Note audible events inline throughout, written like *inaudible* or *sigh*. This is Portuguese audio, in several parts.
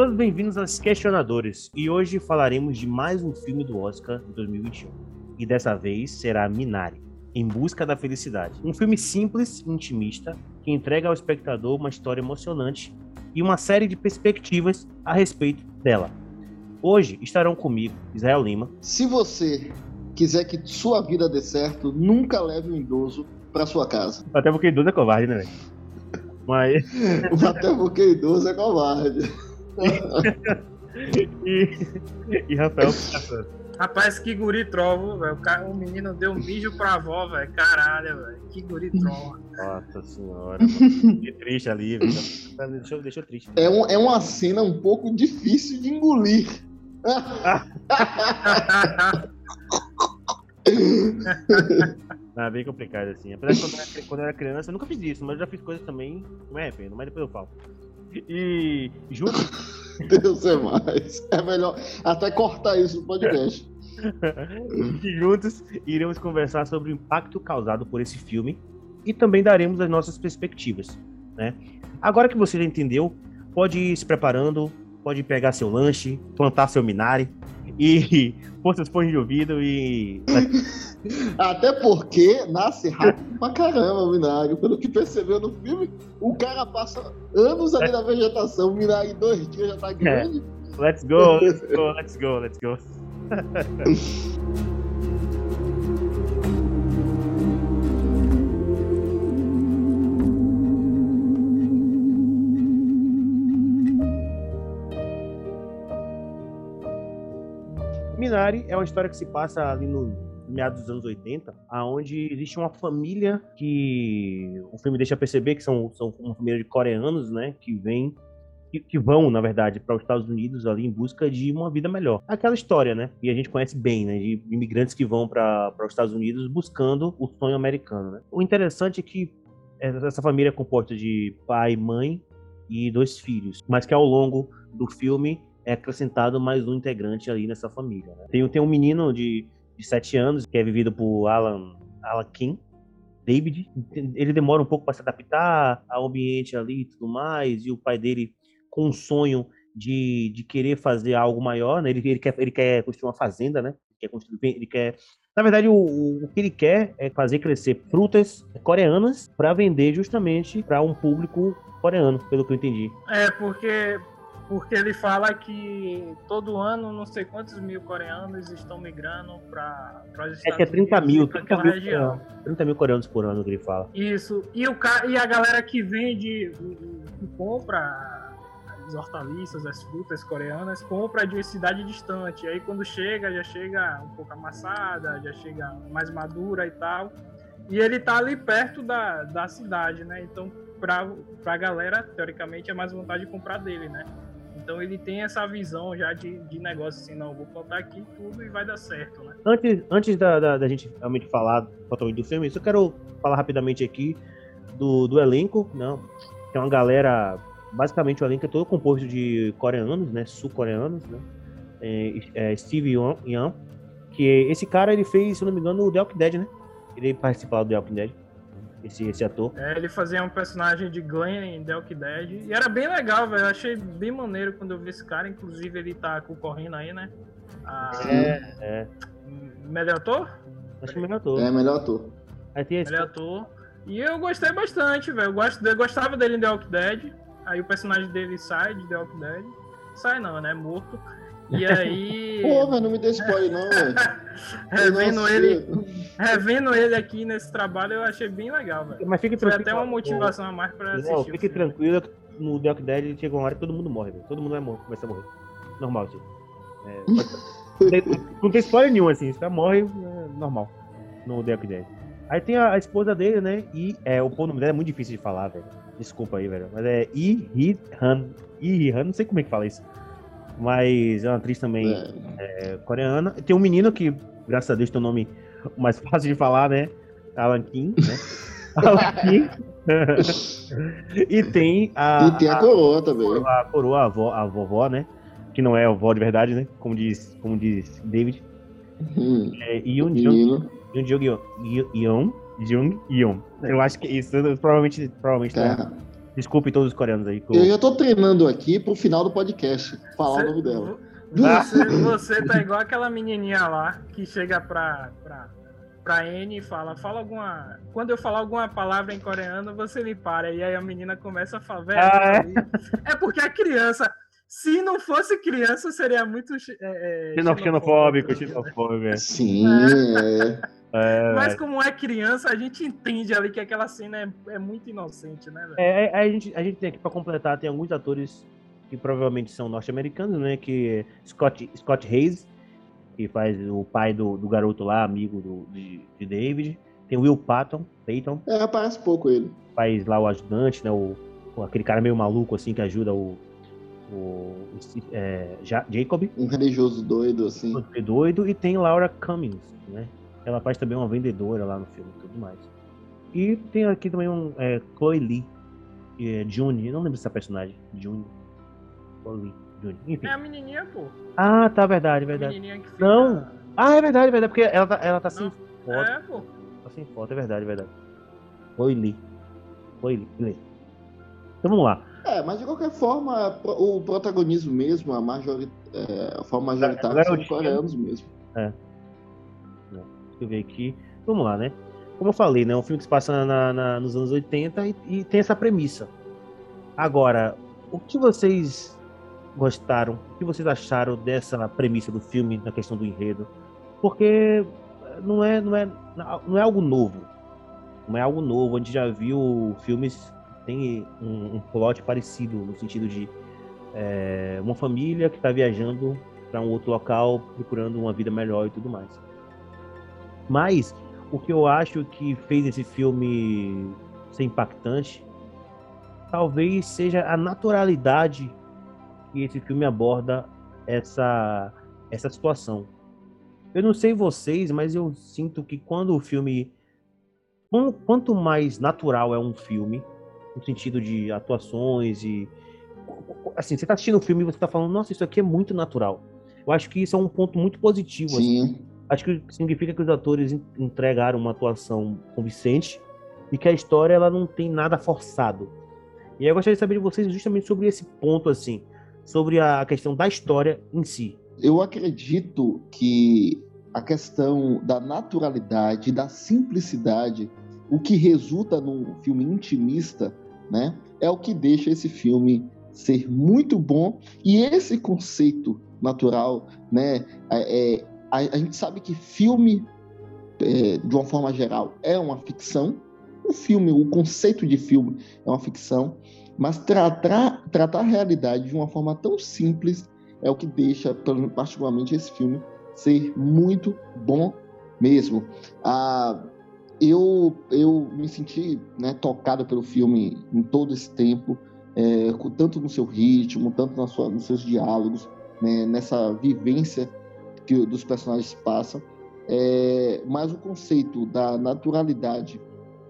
todos bem-vindos aos Questionadores e hoje falaremos de mais um filme do Oscar de 2021. E dessa vez será Minari, Em Busca da Felicidade. Um filme simples e intimista que entrega ao espectador uma história emocionante e uma série de perspectivas a respeito dela. Hoje estarão comigo Israel Lima. Se você quiser que sua vida dê certo, nunca leve um idoso para sua casa. Até porque idoso é covarde, né, velho? *laughs* Mas. Até porque idoso é covarde. E, e Rafael Rapaz, que guri trovo, velho. O, menino deu mijo pra avó, velho. Caralho, velho. Que guri trovo. Nossa senhora. que triste ali, velho. Deixou, deixou triste. É, um, é uma cena um pouco difícil de engolir. Ah, bem complicado assim. Apesar de quando eu, era, quando eu era criança, eu nunca fiz isso, mas eu já fiz coisas também. Não me arrependo, mas depois eu falo. E juntos. *laughs* Deus é mais. É melhor até cortar isso no podcast. e juntos iremos conversar sobre o impacto causado por esse filme e também daremos as nossas perspectivas. Né? Agora que você já entendeu, pode ir se preparando, pode pegar seu lanche, plantar seu minari e *laughs* seus fones de ouvido e. *laughs* Até porque nasce rápido pra caramba o Minari. Pelo que percebeu no filme, o cara passa anos ali na vegetação, o Minari em dois dias já tá grande. É. Let's go, let's go, let's go, let's *laughs* go. Minari é uma história que se passa ali no meados dos anos 80, aonde existe uma família que o filme deixa perceber que são, são uma família de coreanos, né, que vem que, que vão, na verdade, para os Estados Unidos ali em busca de uma vida melhor. Aquela história, né? E a gente conhece bem, né? De imigrantes que vão para os Estados Unidos buscando o sonho americano, né? O interessante é que essa família é composta de pai, mãe e dois filhos, mas que ao longo do filme é acrescentado mais um integrante ali nessa família. Né? Tem, tem um menino de, de 7 anos que é vivido por Alan, Alan Kim, David. Ele demora um pouco para se adaptar ao ambiente ali e tudo mais, e o pai dele com um sonho de, de querer fazer algo maior, né? Ele, ele, quer, ele quer construir uma fazenda, né? Ele quer construir, ele quer na verdade, o, o, que ele quer é fazer crescer frutas coreanas para vender justamente para um público coreano, pelo que eu entendi. É, porque porque ele fala que todo ano não sei quantos mil coreanos estão migrando para os Estados É que é 30 mil, 30 mil, região. 30 mil coreanos por ano que ele fala. Isso, e, o, e a galera que vende, que compra as hortaliças, as frutas coreanas, compra de uma cidade distante. Aí quando chega, já chega um pouco amassada, já chega mais madura e tal. E ele tá ali perto da, da cidade, né? Então, pra, pra galera, teoricamente, é mais vontade de comprar dele, né? Então ele tem essa visão já de, de negócio, assim, não, vou plantar aqui tudo e vai dar certo, né? Antes, antes da, da, da gente realmente falar totalmente do filme, eu quero falar rapidamente aqui do, do elenco, não, né? é uma galera, basicamente o elenco é todo composto de coreanos, né, sul-coreanos, né, é, é Steve Young, que esse cara ele fez, se não me engano, o The Walking Dead, né? Ele participou do The Walking Dead esse, esse ator. É, ele fazia um personagem de Glenn em The Walking Dead. E era bem legal, velho. Eu achei bem maneiro quando eu vi esse cara. Inclusive, ele tá concorrendo aí, né? A... É, é. Melhor ator? Acho que é melhor ator. É, melhor ator. Aí tem esse... Melhor ator. E eu gostei bastante, velho. Eu, eu gostava dele em The Walking Dead. Aí o personagem dele sai de The Walking Dead. Sai não, né? Morto. E aí. Pô, mas não me dê spoiler, não, velho. *laughs* revendo, ele, revendo ele aqui nesse trabalho, eu achei bem legal, velho. Mas fique Foi até uma motivação a mais pra assistir. Não, fique tranquilo, no The Walking Dead chega uma hora que todo mundo morre, velho. Todo mundo vai morrer, começa a morrer. Normal, tipo. É, *laughs* não tem spoiler nenhum, assim. Você morre, é normal. No The Walking Dead. Aí tem a, a, esposa dele, né? E é, o nome dela é muito difícil de falar, velho. Desculpa aí, velho. Mas é I Hee Han. I Hee Han, não sei como é que fala isso mas é uma atriz também é. É, coreana. Tem um menino que, graças a Deus, tem um nome mais *laughs* fácil de falar, né? Alan Kim, né? *laughs* Alan Kim. *laughs* e tem a. E tem a, a coroa também. A coroa, a, avó, a vovó, né? Que não é a vovó de verdade, né? Como diz, como diz David. Hum, é, Yoon Jung. Yoon Jung Yoon. Jung. Eu acho que isso provavelmente, provavelmente tá, tá Desculpe todos os coreanos aí. Eu já tô treinando aqui pro final do podcast, falar Você- o nome dela. Você, você tá igual aquela menininha lá que chega pra, pra, pra N e fala, fala alguma. Quando eu falar alguma palavra em coreano, você me para. E aí a menina começa a falar, velho. Ah, é? porque a criança. Se não fosse criança, seria muito. É, é, Xeno- Xenofóbico, ligado? xenofóbico. é. Sim, é. É, Mas velho. como é criança, a gente entende ali que aquela cena é, é muito inocente, né, velho? É, é, a, gente, a gente tem aqui pra completar, tem alguns atores que provavelmente são norte-americanos, né? Que é Scott, Scott Hayes, que faz o pai do, do garoto lá, amigo do, de, de David. Tem o Will Patton, Peyton, É, parece pouco ele. faz lá o ajudante, né? O, aquele cara meio maluco assim que ajuda o, o é, Ja- Jacob, Um religioso doido, assim. doido, e tem Laura Cummings, né? Ela faz também uma vendedora lá no filme e tudo mais. E tem aqui também um é, Chloe Lee, é June, eu não lembro dessa personagem, June. Chloe Lee, June. Enfim. É a menininha, pô. Ah, tá, verdade, A verdade. menininha que fica... Não. Ah, é verdade, é verdade, porque ela tá, ela tá sem Não. foto. É, pô. Tá sem foto, é verdade, é verdade. Chloe Lee. Chloe Lee, beleza. Então vamos lá. É, mas de qualquer forma, o protagonismo mesmo, a, majori... é, a forma majoritária são Garotinha. coreanos mesmo. Deixa eu ver aqui. Vamos lá, né? Como eu falei, né? Um filme que se passa na- na- nos anos 80 e, e tem essa premissa. Agora, o que vocês gostaram? O que vocês acharam dessa premissa do filme, na questão do enredo? Porque não é, não é, não é algo novo. Não é algo novo. A gente já viu filmes que tem um, um plot parecido, no sentido de é, uma família que está viajando para um outro local procurando uma vida melhor e tudo mais. Mas o que eu acho que fez esse filme ser impactante talvez seja a naturalidade que esse filme aborda essa essa situação. Eu não sei vocês, mas eu sinto que quando o filme quan- quanto mais natural é um filme, no sentido de atuações e assim, você tá assistindo o filme e você tá falando, nossa, isso aqui é muito natural. Eu acho que isso é um ponto muito positivo assim, Sim. Acho que significa que os atores en- entregaram uma atuação convincente e que a história ela não tem nada forçado. E eu gostaria de saber de vocês justamente sobre esse ponto assim, sobre a questão da história em si. Eu acredito que a questão da naturalidade, da simplicidade, o que resulta num filme intimista, né, é o que deixa esse filme ser muito bom. E esse conceito natural, né, é, é- a, a gente sabe que filme, é, de uma forma geral, é uma ficção. O filme, o conceito de filme é uma ficção, mas tratar, tratar a realidade de uma forma tão simples é o que deixa, particularmente, esse filme ser muito bom mesmo. Ah, eu, eu me senti né, tocado pelo filme em todo esse tempo, é, tanto no seu ritmo, tanto sua, nos seus diálogos, né, nessa vivência que dos personagens passam. É, mas o conceito da naturalidade,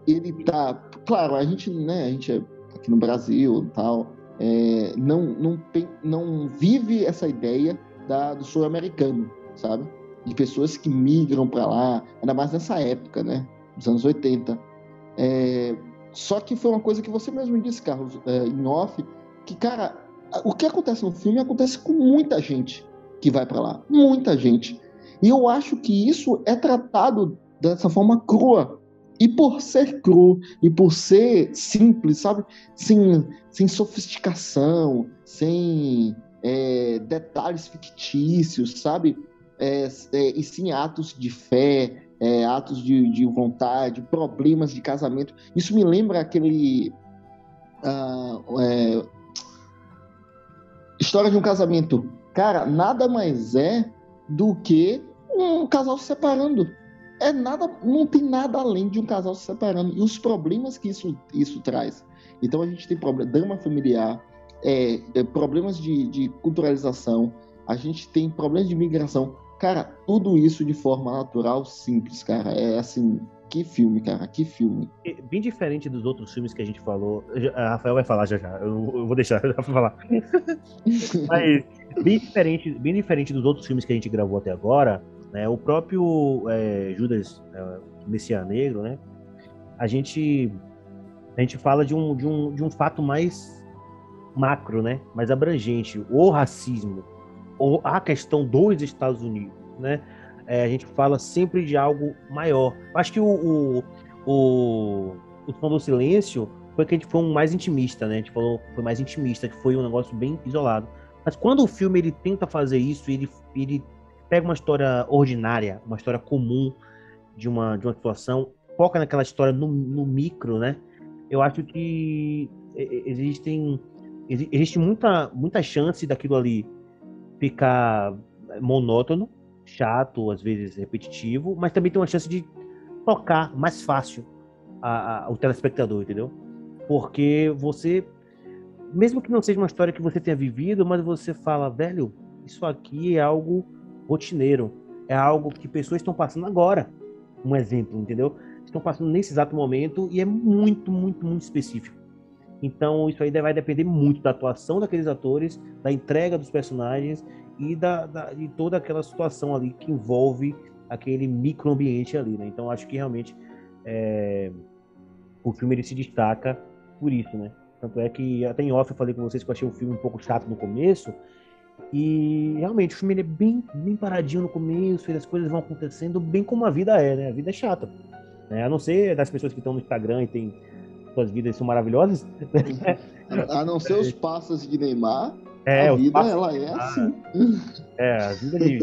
ele tá. Claro, a gente, né, a gente é aqui no Brasil tal, é, não, não, não vive essa ideia da, do sul-americano, sabe? De pessoas que migram para lá, ainda mais nessa época, né? Dos anos 80. É, só que foi uma coisa que você mesmo disse, Carlos, é, em off, que, cara, o que acontece no filme acontece com muita gente que vai para lá. Muita gente. E eu acho que isso é tratado dessa forma crua. E por ser cru, e por ser simples, sabe? Sem, sem sofisticação, sem é, detalhes fictícios, sabe? É, é, e sim atos de fé, é, atos de, de vontade, problemas de casamento. Isso me lembra aquele. é, história de um casamento. Cara, nada mais é do que um casal se separando. É nada, não tem nada além de um casal se separando e os problemas que isso, isso traz. Então a gente tem problema, drama familiar, é, é, problemas de, de culturalização, a gente tem problemas de migração. Cara, tudo isso de forma natural, simples, cara. É assim, que filme, cara, que filme. E, Bem diferente dos outros filmes que a gente falou. já- A Rafael vai falar já já. Eu, eu vou deixar *laughs* o Rafael falar. *laughs* Mas bem diferente, bem diferente dos outros filmes que a gente gravou até agora, né? O próprio é, Judas, é, Messias Negro, né? A gente a gente fala de um, de um, de um fato mais macro, né? Mais abrangente. O racismo, ou a questão dos Estados Unidos, né? É, a gente fala sempre de algo maior. Acho que o, o, o, o Som do Silêncio foi que a gente foi um mais intimista, né? A gente falou foi mais intimista, que foi um negócio bem isolado. Mas quando o filme ele tenta fazer isso, ele, ele pega uma história ordinária, uma história comum de uma, de uma situação, foca naquela história no, no micro, né? Eu acho que existem existe muita, muita chance daquilo ali ficar monótono, chato, às vezes repetitivo, mas também tem uma chance de tocar mais fácil a, a, o telespectador, entendeu? Porque você, mesmo que não seja uma história que você tenha vivido, mas você fala, velho, isso aqui é algo rotineiro, é algo que pessoas estão passando agora. Um exemplo, entendeu? Estão passando nesse exato momento e é muito, muito, muito específico. Então, isso aí vai depender muito da atuação daqueles atores, da entrega dos personagens e da, da de toda aquela situação ali que envolve aquele microambiente ali, né? Então, acho que realmente é, o filme ele se destaca por isso, né? Tanto é que até em off eu falei com vocês que eu achei o filme um pouco chato no começo. E realmente o filme é bem, bem paradinho no começo, e as coisas vão acontecendo bem como a vida é, né? A vida é chata. Né? A não ser das pessoas que estão no Instagram e tem suas vidas são maravilhosas. a não ser os passos de Neymar, é, a vida passos... ela é assim. É, a vida de...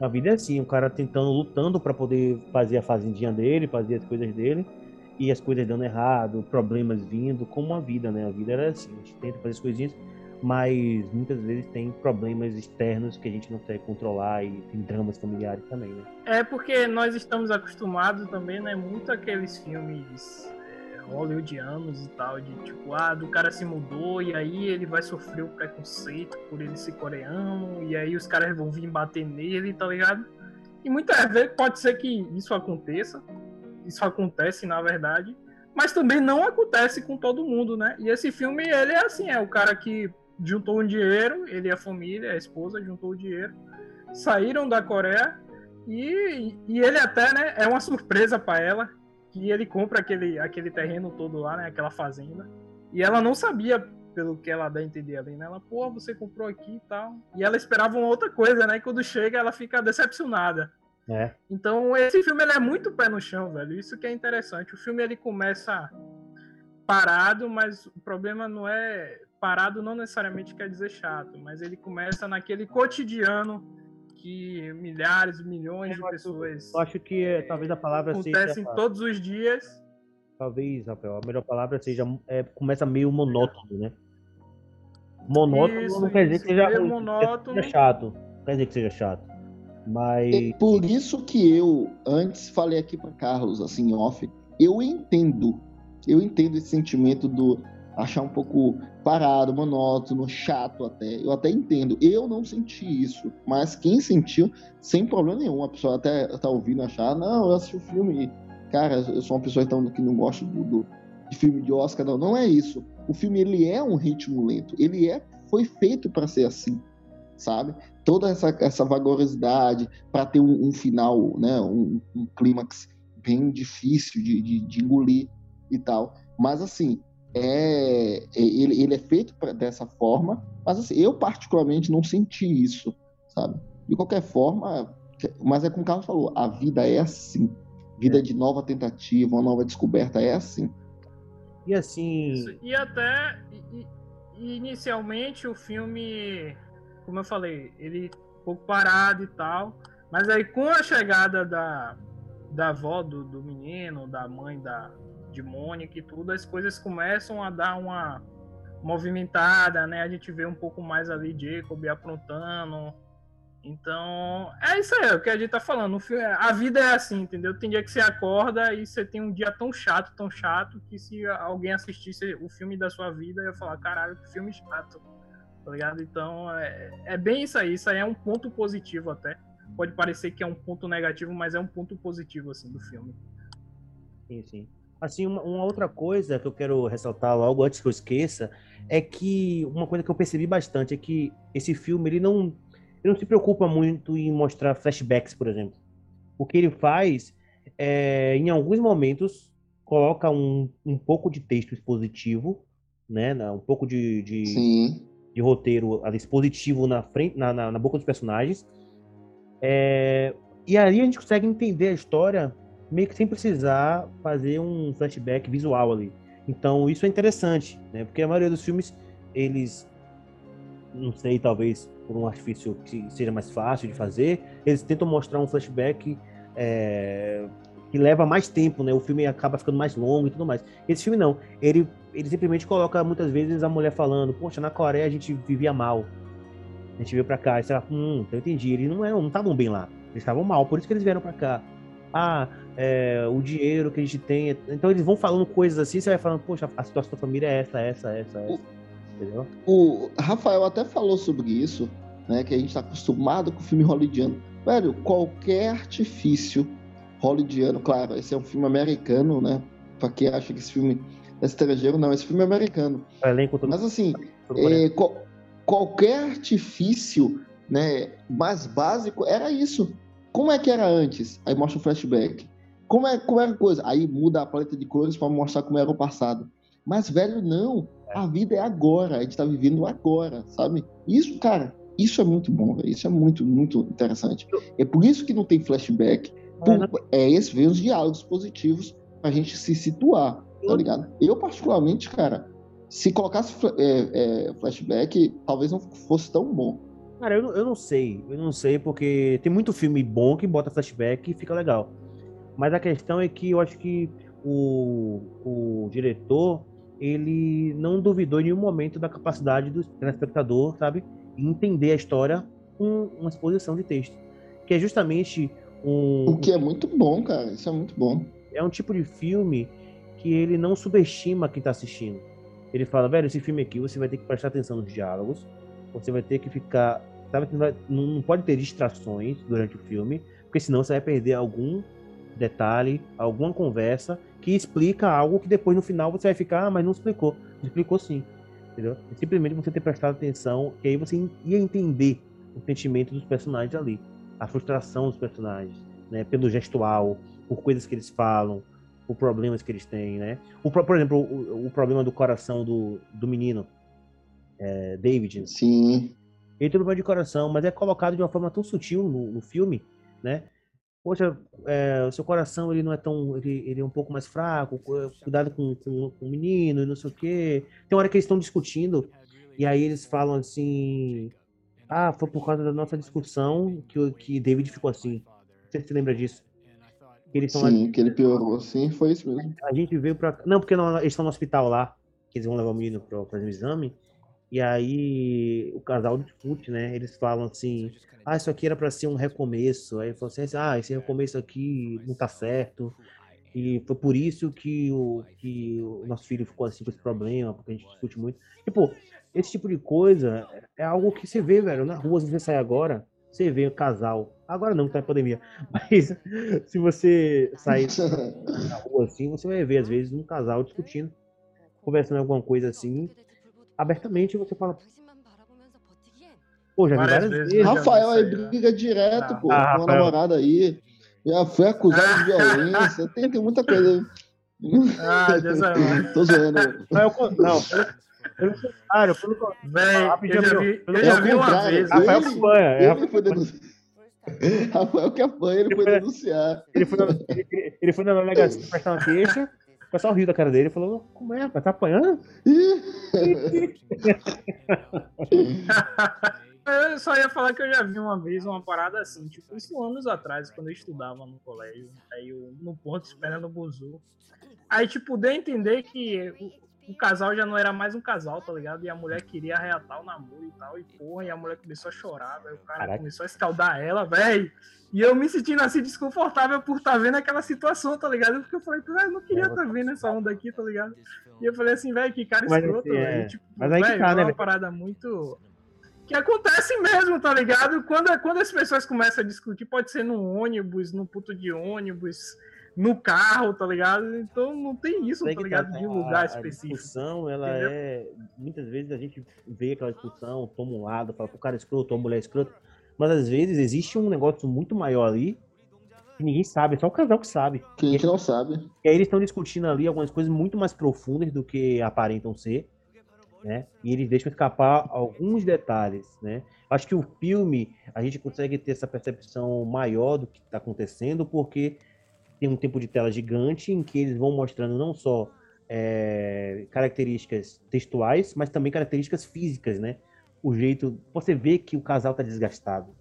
A vida é assim, o cara tentando, lutando para poder fazer a fazendinha dele, fazer as coisas dele, e as coisas dando errado, problemas vindo, como a vida, né? A vida era assim, a gente tenta fazer as coisinhas, mas muitas vezes tem problemas externos que a gente não consegue controlar e tem dramas familiares também, né? É porque nós estamos acostumados também, né? Muito aqueles filmes hollywoodianos e tal, de tipo, ah, do cara se mudou e aí ele vai sofrer o preconceito por ele ser coreano, e aí os caras vão vir bater nele, tá ligado? E muitas vezes pode ser que isso aconteça, isso acontece na verdade, mas também não acontece com todo mundo, né? E esse filme, ele é assim, é o cara que juntou um dinheiro, ele e a família, a esposa juntou o dinheiro, saíram da Coreia e, e ele até, né, é uma surpresa para ela, que ele compra aquele, aquele terreno todo lá, né? Aquela fazenda. E ela não sabia, pelo que ela dá a entender ali, né? Ela, pô, você comprou aqui e tal. E ela esperava uma outra coisa, né? E quando chega, ela fica decepcionada. É. Então, esse filme ele é muito pé no chão, velho. Isso que é interessante. O filme ele começa parado, mas o problema não é parado não necessariamente quer dizer chato, mas ele começa naquele cotidiano que milhares, milhões de pessoas. Eu acho que é, talvez a palavra acontecem seja. todos os dias. Talvez, Rafael, a melhor palavra seja. É, começa meio monótono, né? Monótono isso, não quer dizer que seja, monótono. seja chato. Não quer dizer que seja chato. Mas. É por isso que eu, antes, falei aqui para Carlos, assim, off, eu entendo. Eu entendo esse sentimento do achar um pouco parado, monótono, chato até. Eu até entendo. Eu não senti isso, mas quem sentiu, sem problema nenhum, a pessoa até tá ouvindo achar, não, eu assisti o filme, cara, eu sou uma pessoa então, que não gosta do, do, de filme de Oscar, não. Não é isso. O filme ele é um ritmo lento. Ele é foi feito para ser assim, sabe? Toda essa, essa vagarosidade para ter um, um, final, né, um, um clímax bem difícil de, de, de engolir e tal. Mas assim, é, é, ele, ele é feito pra, dessa forma, mas assim, eu particularmente não senti isso, sabe? De qualquer forma, mas é como o Carlos falou, a vida é assim. Vida é. de nova tentativa, uma nova descoberta é assim. E assim. Isso. E até e, inicialmente o filme, como eu falei, ele pouco parado e tal. Mas aí com a chegada da, da avó do, do menino, da mãe da, de Mônica e tudo, as coisas começam a dar uma movimentada, né? A gente vê um pouco mais ali Jacob aprontando. Então, é isso aí, é o que a gente tá falando. A vida é assim, entendeu? Tem dia que você acorda e você tem um dia tão chato, tão chato, que se alguém assistisse o filme da sua vida, ia falar, caralho, que filme chato. Tá ligado? Então, é, é bem isso aí. Isso aí é um ponto positivo até. Pode parecer que é um ponto negativo, mas é um ponto positivo, assim, do filme. Sim, sim. Assim, uma, uma, outra coisa que eu quero ressaltar logo antes que eu esqueça é que uma coisa que eu percebi bastante é que esse filme ele não, ele não se preocupa muito em mostrar flashbacks, por exemplo. O que ele faz é, em alguns momentos, coloca um, um pouco de texto expositivo, né? Um pouco de, de, de roteiro expositivo na, frente, na, na, na boca dos personagens. É, e aí a gente consegue entender a história meio que sem precisar fazer um flashback visual ali. Então isso é interessante, né? Porque a maioria dos filmes, eles, não sei, talvez por um artifício que seja mais fácil de fazer, eles tentam mostrar um flashback é, que leva mais tempo, né? O filme acaba ficando mais longo e tudo mais. Esse filme não, ele, ele simplesmente coloca muitas vezes a mulher falando, poxa, na Coreia a gente vivia mal. A gente veio pra cá, e fala, hum, então eu entendi, eles não estavam bem lá, eles estavam mal, por isso que eles vieram pra cá ah, é, o dinheiro que a gente tem. Então eles vão falando coisas assim, você vai falando, poxa, a situação da família é essa, essa, essa, essa. Entendeu? O Rafael até falou sobre isso, né? Que a gente tá acostumado com o filme hollywoodiano. Velho, qualquer artifício hollywoodiano, claro, esse é um filme americano, né? Pra quem acha que esse filme é estrangeiro, não, esse filme é americano. Mas assim, é, qual, qualquer artifício né, mais básico era isso como é que era antes? Aí mostra o flashback. Como, é, como era a coisa? Aí muda a paleta de cores para mostrar como era o passado. Mas, velho, não. A vida é agora. A gente tá vivendo agora, sabe? Isso, cara, isso é muito bom, véio. Isso é muito, muito interessante. É por isso que não tem flashback. É esse, vem os diálogos positivos pra gente se situar, tá ligado? Eu, particularmente, cara, se colocasse é, é, flashback, talvez não fosse tão bom. Cara, eu, eu não sei. Eu não sei, porque tem muito filme bom que bota flashback e fica legal. Mas a questão é que eu acho que o, o diretor, ele não duvidou em nenhum momento da capacidade do telespectador, sabe? Entender a história com uma exposição de texto. Que é justamente um. O que é muito bom, cara. Isso é muito bom. É um tipo de filme que ele não subestima quem tá assistindo. Ele fala, velho, esse filme aqui você vai ter que prestar atenção nos diálogos, você vai ter que ficar. Sabe, não, vai, não pode ter distrações durante o filme, porque senão você vai perder algum detalhe, alguma conversa que explica algo que depois no final você vai ficar, ah, mas não explicou. Explicou sim. Entendeu? É simplesmente você ter prestado atenção, que aí você ia entender o sentimento dos personagens ali, a frustração dos personagens, né? Pelo gestual, por coisas que eles falam, por problemas que eles têm, né? O, por exemplo, o, o problema do coração do, do menino, é, David. Sim. Ele tem problema de coração, mas é colocado de uma forma tão sutil no, no filme, né? Poxa, é, o seu coração ele não é tão. Ele, ele é um pouco mais fraco, cuidado com, com, com o menino e não sei o quê. Tem hora que eles estão discutindo, e aí eles falam assim. Ah, foi por causa da nossa discussão que, que David ficou assim. Você se lembra disso? Que eles Sim, lá... que ele piorou, sim, foi isso mesmo. A gente veio pra. Não, porque não, eles estão no hospital lá, que eles vão levar o menino pra fazer o exame. E aí o casal discute, né? Eles falam assim: ah, isso aqui era para ser um recomeço. Aí falou assim: ah, esse recomeço aqui não tá certo. E foi por isso que o, que o nosso filho ficou assim com esse problema, porque a gente discute muito. Tipo, esse tipo de coisa é algo que você vê, velho, na rua, se você sair agora, você vê o casal. Agora não, tá em pandemia. *laughs* Mas se você sair na rua assim, você vai ver, às vezes, um casal discutindo, conversando alguma coisa assim, abertamente você fala. Pô, já vi várias, vezes. vezes Rafael aí briga direto, ah, pô, ah, com a namorada aí. Já foi acusado de violência. Tem, tem muita coisa aí. Ah, Deus é *laughs* Tô zoando. Não, eu, não pelo contrário, pelo contrário. Eu já vi, eu já vi uma vez. Rafael que apanha. Ele foi denunciar. Rafael que apanha, ele, foi denunciar. Ele foi, ele, ele foi na delegacia prestar uma queixa. O pessoal riu da cara dele e falou: Como é, rapaz? Tá apanhando? *laughs* *laughs* eu só ia falar que eu já vi uma vez uma parada assim, tipo, isso anos atrás, quando eu estudava no colégio, aí eu, no ponto esperando o buzu. Aí, tipo, deu a entender que o, o, casal já não era mais um casal, tá ligado? E a mulher queria reatar o namoro e tal, e porra, e a mulher começou a chorar, velho. O cara Caraca. começou a escaldar ela, velho. E eu me sentindo assim desconfortável por estar tá vendo aquela situação, tá ligado? Porque eu falei, eu não queria estar tá vendo essa onda aqui, tá ligado? E eu falei assim, velho, que cara escroto, velho. É... Tipo, Mas aí véio, que tá, né, é uma parada muito. Que acontece mesmo, tá ligado? Quando, quando as pessoas começam a discutir, pode ser no ônibus, no puto de ônibus, no carro, tá ligado? Então não tem isso, tá ligado? Tá, de lugar a, específico. A discussão, ela entendeu? é. Muitas vezes a gente vê aquela discussão, toma um lado, fala, o cara é escroto, a mulher é escrota mas às vezes existe um negócio muito maior ali Ninguém sabe, é só o casal que sabe. Que a gente não sabe. E aí eles estão discutindo ali algumas coisas muito mais profundas do que aparentam ser, né? E eles deixam escapar alguns detalhes, né? Acho que o filme, a gente consegue ter essa percepção maior do que está acontecendo, porque tem um tempo de tela gigante em que eles vão mostrando não só é, características textuais, mas também características físicas, né? O jeito. Você vê que o casal está desgastado.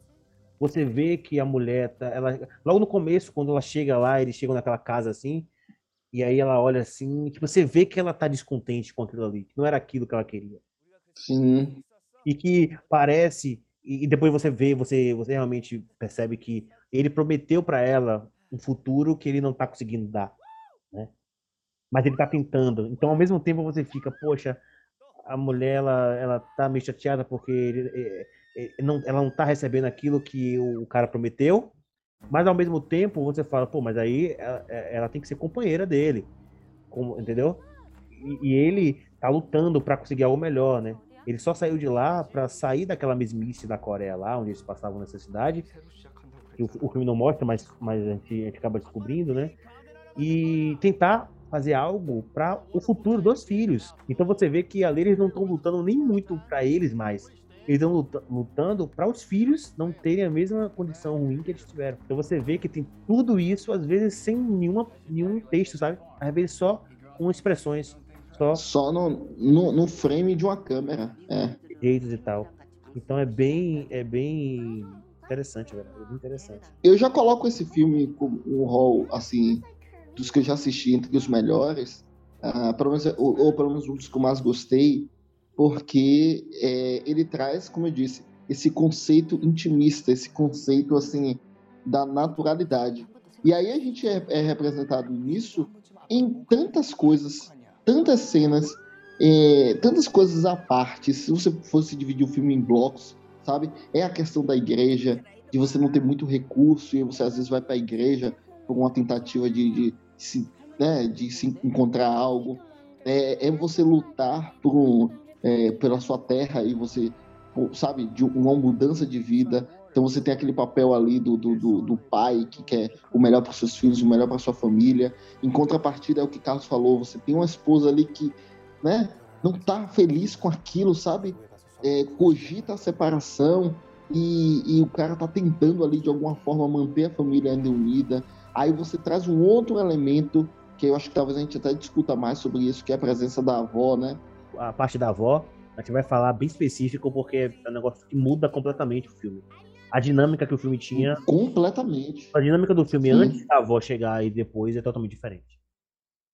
Você vê que a mulher tá. Ela, logo no começo, quando ela chega lá, eles chegam naquela casa assim, e aí ela olha assim, tipo, você vê que ela tá descontente com aquilo ali, que não era aquilo que ela queria. Sim. E que parece. E depois você vê, você, você realmente percebe que ele prometeu para ela um futuro que ele não tá conseguindo dar, né? Mas ele tá tentando. Então, ao mesmo tempo, você fica, poxa, a mulher, ela, ela tá meio chateada porque ele, é, é, não, ela não tá recebendo aquilo que o cara prometeu, mas ao mesmo tempo você fala, pô, mas aí ela, é, ela tem que ser companheira dele, como, entendeu? E, e ele tá lutando para conseguir algo melhor, né? Ele só saiu de lá para sair daquela mesmice da Coreia lá, onde eles passavam nessa cidade. Que o, o filme não mostra, mas, mas a, gente, a gente acaba descobrindo, né? E tentar fazer algo para o futuro dos filhos. Então você vê que ali eles não estão lutando nem muito para eles mais. Eles estão lutando para os filhos não terem a mesma condição ruim que eles tiveram. Então você vê que tem tudo isso, às vezes sem nenhuma, nenhum texto, sabe? Às vezes só com expressões. Só, só no, no, no frame de uma câmera. É. Jeitos e tal. Então é bem, é bem interessante, velho. É bem interessante. Eu já coloco esse filme com um rol, assim, dos que eu já assisti entre os melhores, uh, pelo menos, ou, ou, pelo menos um dos que eu mais gostei, porque é, ele traz, como eu disse, esse conceito intimista, esse conceito assim da naturalidade. E aí a gente é, é representado nisso em tantas coisas, tantas cenas, é, tantas coisas à parte. Se você fosse dividir o filme em blocos, sabe? É a questão da igreja, de você não ter muito recurso e você às vezes vai para a igreja por uma tentativa de, de, se, né, de se encontrar algo, é, é você lutar por um, é, pela sua terra e você, sabe, de uma mudança de vida. Então você tem aquele papel ali do, do, do, do pai que quer o melhor para seus filhos, o melhor para sua família. Em contrapartida, é o que Carlos falou, você tem uma esposa ali que, né, não tá feliz com aquilo, sabe? É, cogita a separação e, e, o cara tá tentando ali de alguma forma manter a família ainda unida. Aí você traz um outro elemento que eu acho que talvez a gente até discuta mais sobre isso, que é a presença da avó, né? A parte da avó, a gente vai falar bem específico porque é um negócio que muda completamente o filme. A dinâmica que o filme tinha. Completamente. A dinâmica do filme Sim. antes da avó chegar e depois é totalmente diferente.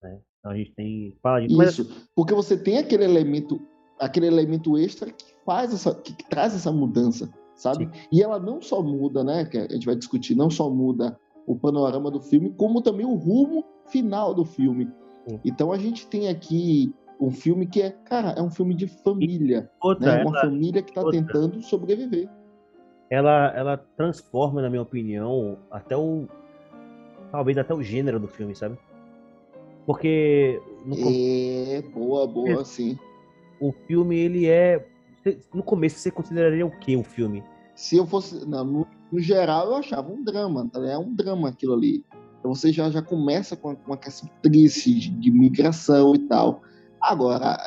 Né? Então a gente tem. Fala disso. Isso, mas... porque você tem aquele elemento, aquele elemento extra que faz essa. que, que traz essa mudança, sabe? Sim. E ela não só muda, né? Que a gente vai discutir, não só muda o panorama do filme, como também o rumo final do filme. Sim. Então a gente tem aqui um filme que é, cara, é um filme de família. Outra, né? Uma ela, família que está tentando sobreviver. Ela, ela transforma, na minha opinião, até o. Talvez até o gênero do filme, sabe? Porque. No é, boa, boa, sim. O filme, ele é. No começo, você consideraria o que o filme? Se eu fosse. Não, no, no geral, eu achava um drama, tá? é um drama aquilo ali. Então você já, já começa com uma questão triste de, de migração e tal. Agora,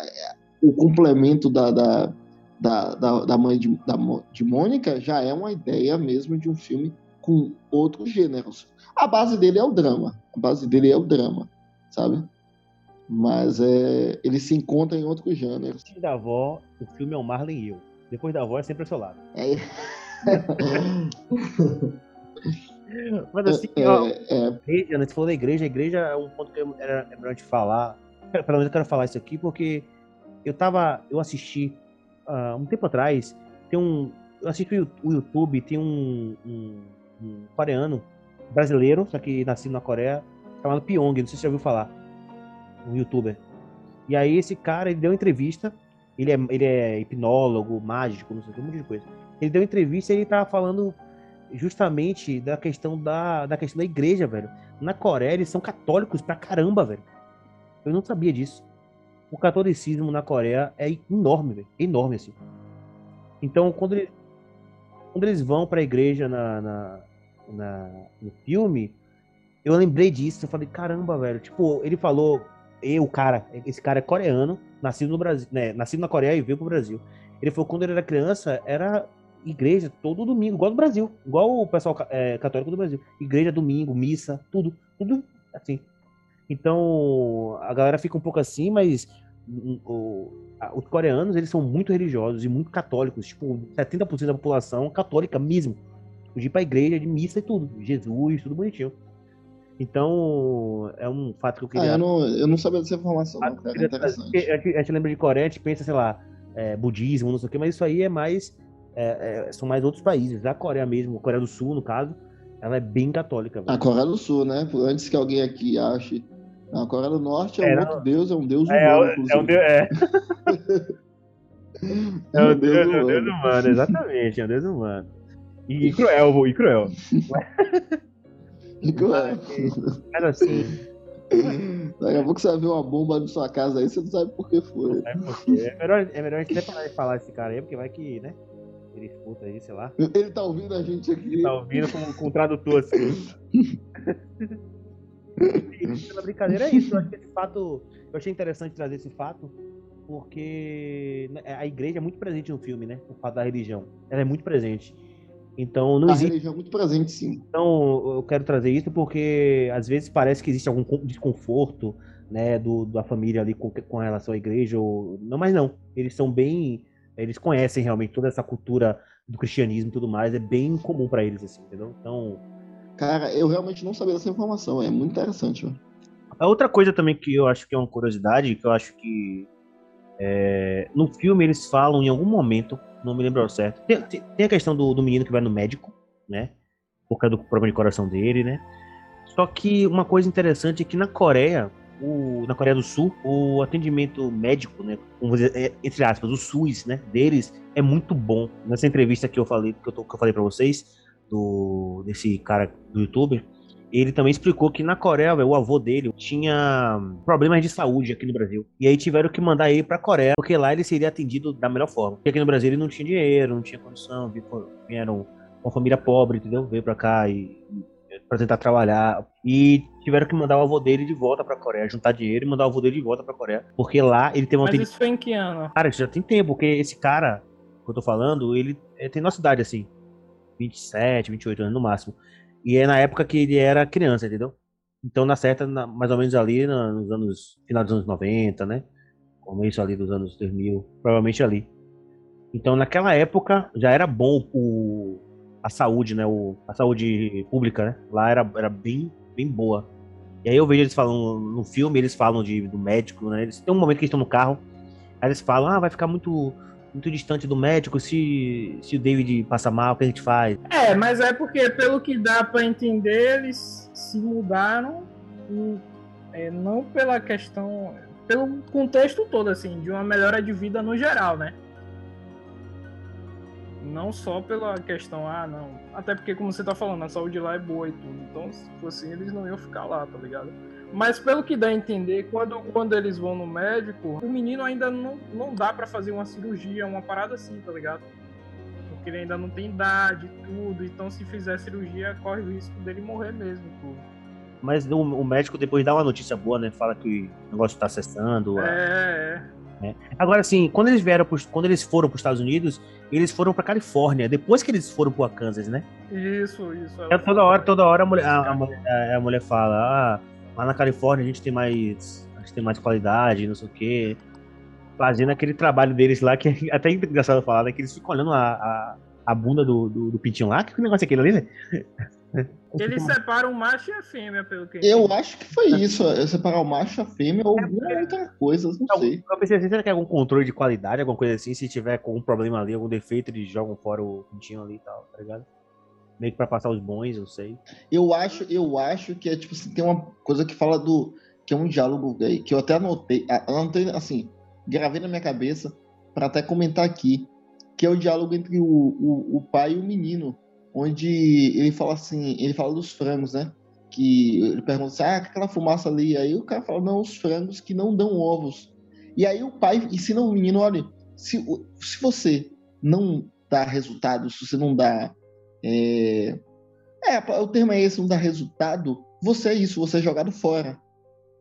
o complemento da, da, da, da, da mãe de, da, de Mônica já é uma ideia mesmo de um filme com outros gêneros. A base dele é o drama. A base dele é o drama, sabe? Mas é, ele se encontra em outros gêneros. Da avó, o filme é o Marley e eu. Depois da avó é sempre o seu lado. É. *laughs* Mas assim, é, ó, é, igreja, né? Você falou da igreja, a igreja é um ponto que era melhor de falar. Pelo menos eu quero falar isso aqui porque eu tava. Eu assisti uh, um tempo atrás. Tem um. Eu assisti o YouTube, tem um, um, um coreano brasileiro, só que nascido na Coreia, chamado Pyong, não sei se você já ouviu falar. Um youtuber. E aí esse cara, ele deu entrevista. Ele é, ele é hipnólogo, mágico, não sei, um monte de coisa. Ele deu entrevista e ele tava falando justamente da questão da, da questão da igreja, velho. Na Coreia eles são católicos pra caramba, velho. Eu não sabia disso. O catolicismo na Coreia é enorme, velho. Enorme, assim. Então, quando eles, quando eles vão pra igreja na, na, na, no filme, Eu lembrei disso, eu falei, caramba, velho. Tipo, ele falou, eu, cara, esse cara é coreano, nascido no Brasil, né? Nascido na Coreia e veio pro Brasil. Ele falou quando ele era criança, era igreja todo domingo, igual do Brasil, igual o pessoal é, católico do Brasil. Igreja, domingo, missa, tudo, tudo assim. Então, a galera fica um pouco assim, mas o, os coreanos, eles são muito religiosos e muito católicos, tipo, 70% da população católica mesmo. De ir pra igreja, de missa e tudo, Jesus, tudo bonitinho. Então, é um fato que eu queria. Ah, eu, não, eu não sabia dessa informação, não, cara. É interessante. A gente, a gente lembra de Coreia, a gente pensa, sei lá, é, budismo, não sei o quê, mas isso aí é mais. É, é, são mais outros países. A Coreia mesmo, a Coreia do Sul, no caso, ela é bem católica. Velho. A Coreia do Sul, né? Antes que alguém aqui ache. A Coreia do Norte é, um outro deus, é um deus é, humano. É, um deus. É. *laughs* é um deus, deus, humano. deus humano, exatamente, é um deus humano. E, e cruel, e cruel. Mas assim. Daqui a pouco você vai ver uma bomba na sua casa aí, você não sabe por que foi. Não por quê. É melhor, é melhor a gente até parar de falar esse cara aí, porque vai que, né? Ele escuta aí, sei lá. Ele tá ouvindo a gente aqui. Ele tá ouvindo com, com tradutor assim. *laughs* *laughs* pela brincadeira é isso. Eu acho que esse fato. Eu achei interessante trazer esse fato, porque né, a igreja é muito presente no filme, né? O fato da religião. Ela é muito presente. Então não a existe. religião é muito presente, sim. Então eu quero trazer isso porque às vezes parece que existe algum desconforto, né, do, da família ali com, com relação à igreja ou não, mas não. Eles são bem, eles conhecem realmente toda essa cultura do cristianismo e tudo mais, é bem comum para eles assim, entendeu? Então, cara, eu realmente não sabia dessa informação, é muito interessante. Mano. A outra coisa também que eu acho que é uma curiosidade, que eu acho que é, no filme eles falam em algum momento não me lembro ao certo. Tem, tem a questão do, do, menino que vai no médico, né? Por causa do problema de coração dele, né? Só que uma coisa interessante é que na Coreia, o, na Coreia do Sul, o atendimento médico, né? Dizer, é, entre aspas, o SUS, né? Deles é muito bom. Nessa entrevista que eu falei, que eu, tô, que eu falei para vocês, do, desse cara do youtuber, ele também explicou que na Coreia, véio, o avô dele tinha problemas de saúde aqui no Brasil. E aí tiveram que mandar ele pra Coreia, porque lá ele seria atendido da melhor forma. Porque aqui no Brasil ele não tinha dinheiro, não tinha condição, vieram uma família pobre, entendeu? Veio pra cá e para tentar trabalhar. E tiveram que mandar o avô dele de volta pra Coreia, juntar dinheiro e mandar o avô dele de volta pra Coreia. Porque lá ele tem uma. Mas isso foi em que ano? Cara, isso já tem tempo, porque esse cara que eu tô falando, ele, ele tem nossa idade assim. 27, 28 anos no máximo. E é na época que ele era criança, entendeu? Então, na certa, na, mais ou menos ali nos anos. Final dos anos 90, né? Começo ali dos anos 2000, provavelmente ali. Então, naquela época, já era bom o, a saúde, né? O, a saúde pública, né? Lá era, era bem, bem boa. E aí eu vejo eles falando, no filme, eles falam de, do médico, né? Eles, tem um momento que eles estão no carro, aí eles falam, ah, vai ficar muito muito distante do médico, se, se o David passa mal, o que a gente faz? É, mas é porque, pelo que dá para entender, eles se mudaram, é, não pela questão, pelo contexto todo, assim, de uma melhora de vida no geral, né? Não só pela questão, ah, não. Até porque, como você tá falando, a saúde lá é boa e tudo. Então, se fosse eles não iam ficar lá, tá ligado? Mas pelo que dá a entender, quando, quando eles vão no médico, o menino ainda não, não dá para fazer uma cirurgia, uma parada assim, tá ligado? Porque ele ainda não tem idade tudo. Então se fizer cirurgia, corre o risco dele morrer mesmo, tudo. Mas o, o médico depois dá uma notícia boa, né? Fala que o negócio tá acessando. É, é. É. Agora, assim, quando eles vieram, pro, quando eles foram para os Estados Unidos, eles foram para Califórnia, depois que eles foram para Kansas, né? Isso, isso. É, toda hora, toda hora a mulher, a, a, a mulher fala, ah, Lá na Califórnia a gente tem mais. A gente tem mais qualidade, não sei o quê. Fazendo aquele trabalho deles lá, que é até engraçado falar, né? Que eles ficam olhando a, a, a bunda do, do, do, pintinho lá. Que negócio é aquele ali, né? Eles separam o macho e a fêmea, pelo que. Eu acho que foi isso, é separar o macho e a fêmea ou alguma é, outra coisa, não, sei. Eu pensei assim, será que é algum controle de qualidade, alguma coisa assim? Se tiver com algum problema ali, algum defeito, eles jogam fora o pintinho ali e tal, tá ligado? Meio que para passar os bons, eu sei. Eu acho, eu acho que é tipo assim, tem uma coisa que fala do que é um diálogo aí, que eu até anotei, anotei assim, gravei na minha cabeça para até comentar aqui, que é o diálogo entre o, o, o, pai e o menino, onde ele fala assim, ele fala dos frangos, né? Que ele pergunta assim, ah, aquela fumaça ali, aí o cara fala, não, os frangos que não dão ovos. E aí o pai ensina o menino, olha, se, se você não dá resultado, se você não dá é, É, o termo é esse, não dá resultado. Você é isso, você é jogado fora,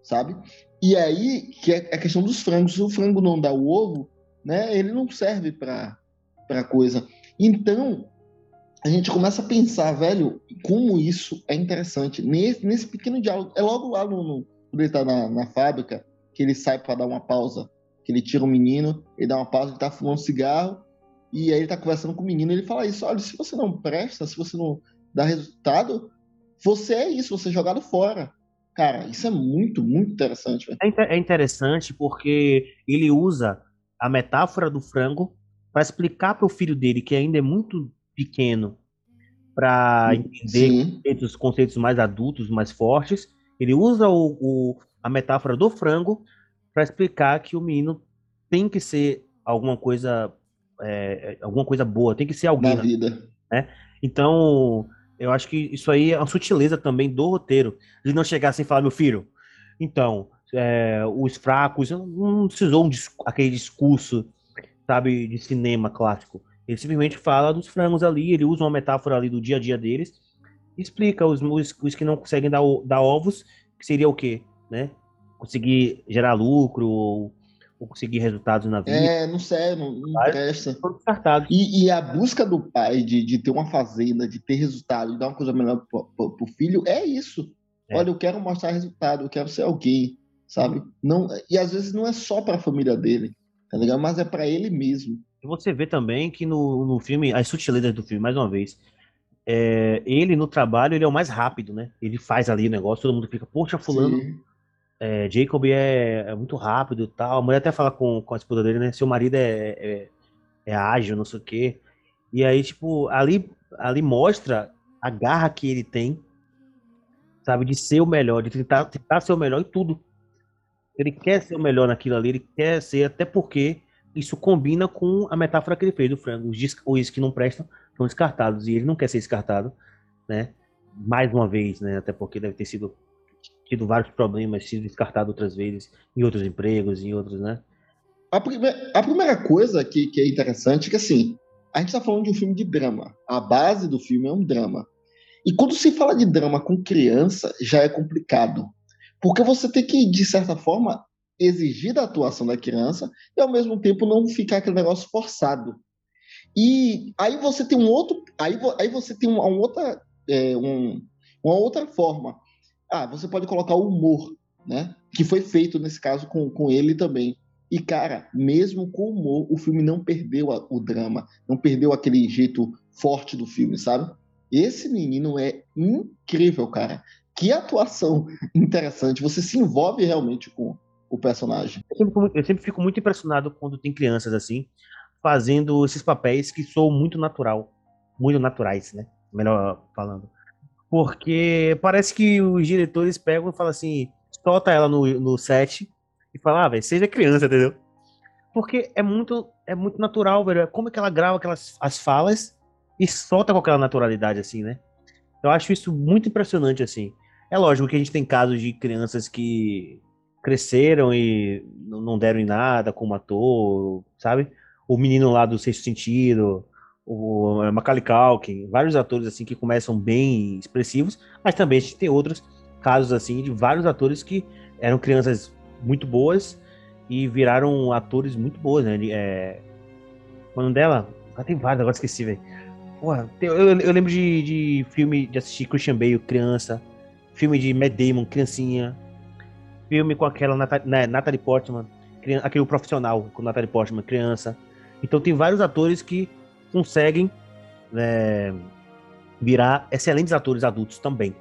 sabe? E aí, que é a questão dos frangos. Se o frango não dá o ovo, né, ele não serve para coisa. Então, a gente começa a pensar, velho, como isso é interessante. Nesse, nesse pequeno diálogo, é logo lá no, no quando ele tá na, na fábrica, que ele sai para dar uma pausa, que ele tira o um menino, ele dá uma pausa, ele tá fumando cigarro, e aí ele tá conversando com o menino, ele fala isso, olha, se você não presta, se você não dá resultado, você é isso, você é jogado fora. Cara, isso é muito, muito interessante. É, é interessante porque ele usa a metáfora do frango para explicar para o filho dele, que ainda é muito pequeno, para entender conceitos, conceitos, mais adultos, mais fortes. Ele usa o, o a metáfora do frango para explicar que o menino tem que ser alguma coisa, é, alguma coisa boa, tem que ser alguém na vida. Né? Então, eu acho que isso aí é uma sutileza também do roteiro. De não chegar assim e falar, meu filho, então, é, os fracos, não precisou um, aquele discurso, sabe, de cinema clássico. Ele simplesmente fala dos frangos ali, ele usa uma metáfora ali do dia a dia deles, explica os, os, os que não conseguem dar, dar ovos, que seria o quê, né? Conseguir gerar lucro ou, ou conseguir resultados na vida. É, não sei, não, não presta. E, e, a busca do pai de, de ter uma fazenda, de ter resultado, de dar uma coisa melhor pro, pro, pro filho, é isso. É. Olha, eu quero mostrar resultado, eu quero ser alguém, sabe? Não, e às vezes não é só para a família dele, tá ligado? Mas é para ele mesmo. E você vê também que no, no filme, as sutilezas do filme, mais uma vez, é, ele no trabalho, ele é o mais rápido, né? Ele faz ali o negócio, todo mundo fica, poxa, fulano, é, Jacob é, é, muito rápido e tal. A mulher até fala com, com a esposa dele, né? Seu marido é, é, é ágil, não sei o quê. E aí, tipo, ali, ali mostra a garra que ele tem, sabe, de ser o melhor, de tentar, tentar ser o melhor em tudo. Ele quer ser o melhor naquilo ali, ele quer ser, até porque isso combina com a metáfora que ele fez do frango. Os, os que não prestam são descartados, e ele não quer ser descartado, né? Mais uma vez, né? Até porque deve ter sido tido vários problemas, sido descartado outras vezes em outros empregos, em outros, né? A, prime a primeira coisa que, que é interessante é que, assim, a gente está falando de um filme de drama. A base do filme é um drama. E quando se fala de drama com criança, já é complicado. Porque você tem que, de certa forma, exigir da atuação da criança e, ao mesmo tempo, não ficar aquele negócio forçado. E aí você tem um outro. Aí, aí você tem uma, outra, é, um, uma outra forma. Ah, você pode colocar o humor, né? Que foi feito nesse caso com, com ele também. E, cara, mesmo com humor, o filme não perdeu a, o drama, não perdeu aquele jeito forte do filme, sabe? Esse menino é incrível, cara. Que atuação *laughs* interessante. Você se envolve realmente com o personagem. Eu sempre, eu sempre fico muito impressionado quando tem crianças assim, fazendo esses papéis que são muito natural, muito naturais, né? Melhor falando. Porque parece que os diretores pegam e falam assim, solta ela no, no set e fala, ah, velho, seja criança, entendeu? Porque é muito, é muito natural, velho. Como é que ela grava aquelas as falas e solta com aquela naturalidade, assim, né? Eu acho isso muito impressionante, assim. É lógico que a gente tem casos de crianças que cresceram e não deram em nada como ator, sabe? O menino lá do Sexto Sentido, o Macaulay Culkin, vários atores assim que começam bem expressivos, mas também a gente tem outros casos assim de vários atores que eram crianças muito boas e viraram atores muito boas, né? É... O nome dela? Ah, tem vários, agora esqueci, velho. Eu, eu, lembro de, de filme, de assistir Christian Bale, criança, filme de Matt Damon, criancinha, filme com aquela Natalie, né, Natalie Portman, aquele profissional com Natalie Portman, criança. Então tem vários atores que conseguem é, virar excelentes atores adultos também.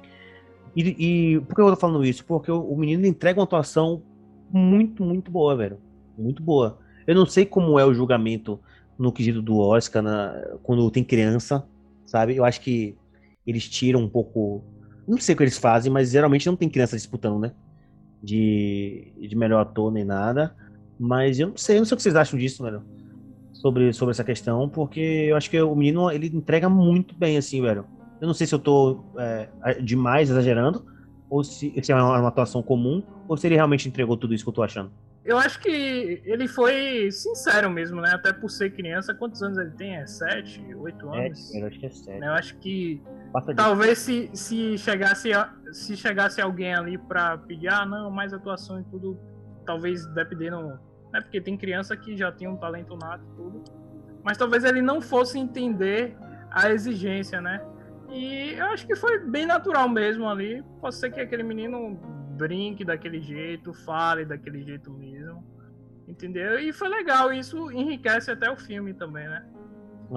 E, e, por que eu tô falando isso? Porque o, o, menino entrega uma atuação muito, muito boa, velho. Muito boa. Eu não sei como é o julgamento no quesito do Oscar na, quando tem criança, sabe? Eu acho que eles tiram um pouco. Não sei o que eles fazem, mas geralmente não tem criança disputando, né? De, de melhor ator nem nada. Mas eu não sei, eu não sei o que vocês acham disso, velho sobre, sobre essa questão, porque eu acho que o menino ele entrega muito bem, assim, velho. Eu não sei se eu tô é, demais exagerando, ou se, se é uma, uma atuação comum, ou se ele realmente entregou tudo isso que eu tô achando. Eu acho que ele foi sincero mesmo, né? Até por ser criança, quantos anos ele tem? É sete, oito anos? É, eu acho que é sete. Eu acho que Passa. Talvez se, se, chegasse, se chegasse alguém ali pra pedir, ah, não, mais atuação e tudo, talvez dependendo. Né, porque tem criança que já tem um talento nato e tudo. Mas talvez ele não fosse entender a exigência, né? E eu acho que foi bem natural mesmo ali. Pode ser que aquele menino brinque daquele jeito, fale daquele jeito mesmo. Entendeu? E foi legal, isso enriquece até o filme também, né?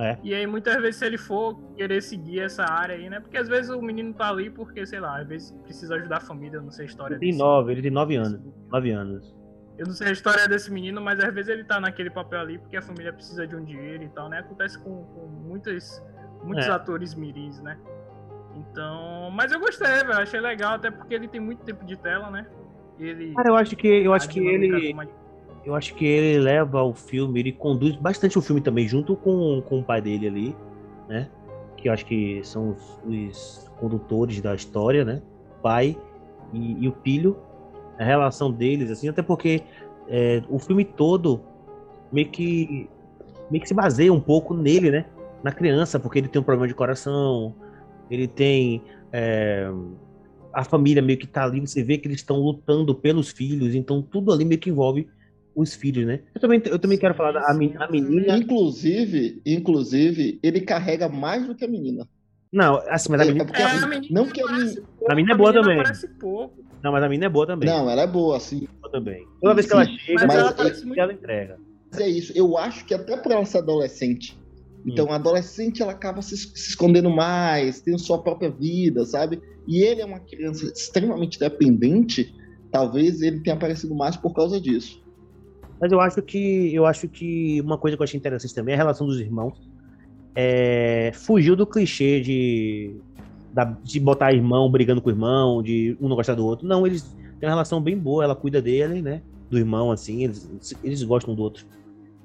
É. E aí, muitas vezes, se ele for querer seguir essa área aí, né? Porque às vezes o menino tá ali porque, sei lá, às vezes precisa ajudar a família, não sei a história Ele tem nove, ele tem nove anos. Nove anos. Eu não sei a história desse menino, mas às vezes ele tá naquele papel ali porque a família precisa de um dinheiro e tal, né? Acontece com, com muitas, muitos É. atores mirins, né? Então. Mas eu gostei, velho. Achei legal, até porque ele tem muito tempo de tela, né? Ele. Cara, eu acho que eu acho que ele eu acho que ele leva o filme, ele conduz bastante o filme também junto com, com o pai dele ali, né? Que eu acho que são os, os condutores da história, né? O pai e, e o filho, a relação deles assim, até porque é, o filme todo meio que meio que se baseia um pouco nele, né? Na criança, porque ele tem um problema de coração, ele tem é, a família meio que tá ali, você vê que eles estão lutando pelos filhos, então tudo ali meio que envolve os filhos, né? Eu também, eu também quero falar da a, men- a menina. Inclusive, inclusive, ele carrega mais do que a menina. Não, assim, mas a É, menina, porque É, a- a menina não que a menina- A menina é boa menina também. aparece pouco. Não, mas a menina é boa também. Não, ela é boa, assim. Boa também. Toda vez que ela Sim, chega, mas ela, ela muito- ela entrega. Mas é isso. Eu acho que até por ela ser adolescente. Então, a adolescente ela acaba se, se escondendo mais, tem sua própria vida, sabe? E ele é uma criança extremamente dependente. Talvez ele tenha aparecido mais por causa disso. Mas eu acho que eu acho que uma coisa que eu achei interessante também é a relação dos irmãos. É, fugiu do clichê de, da- de botar irmão brigando com o irmão, de um não gostar do outro. Não, eles têm uma relação bem boa, ela cuida dele, né? Do irmão, assim, eles, eles gostam do outro.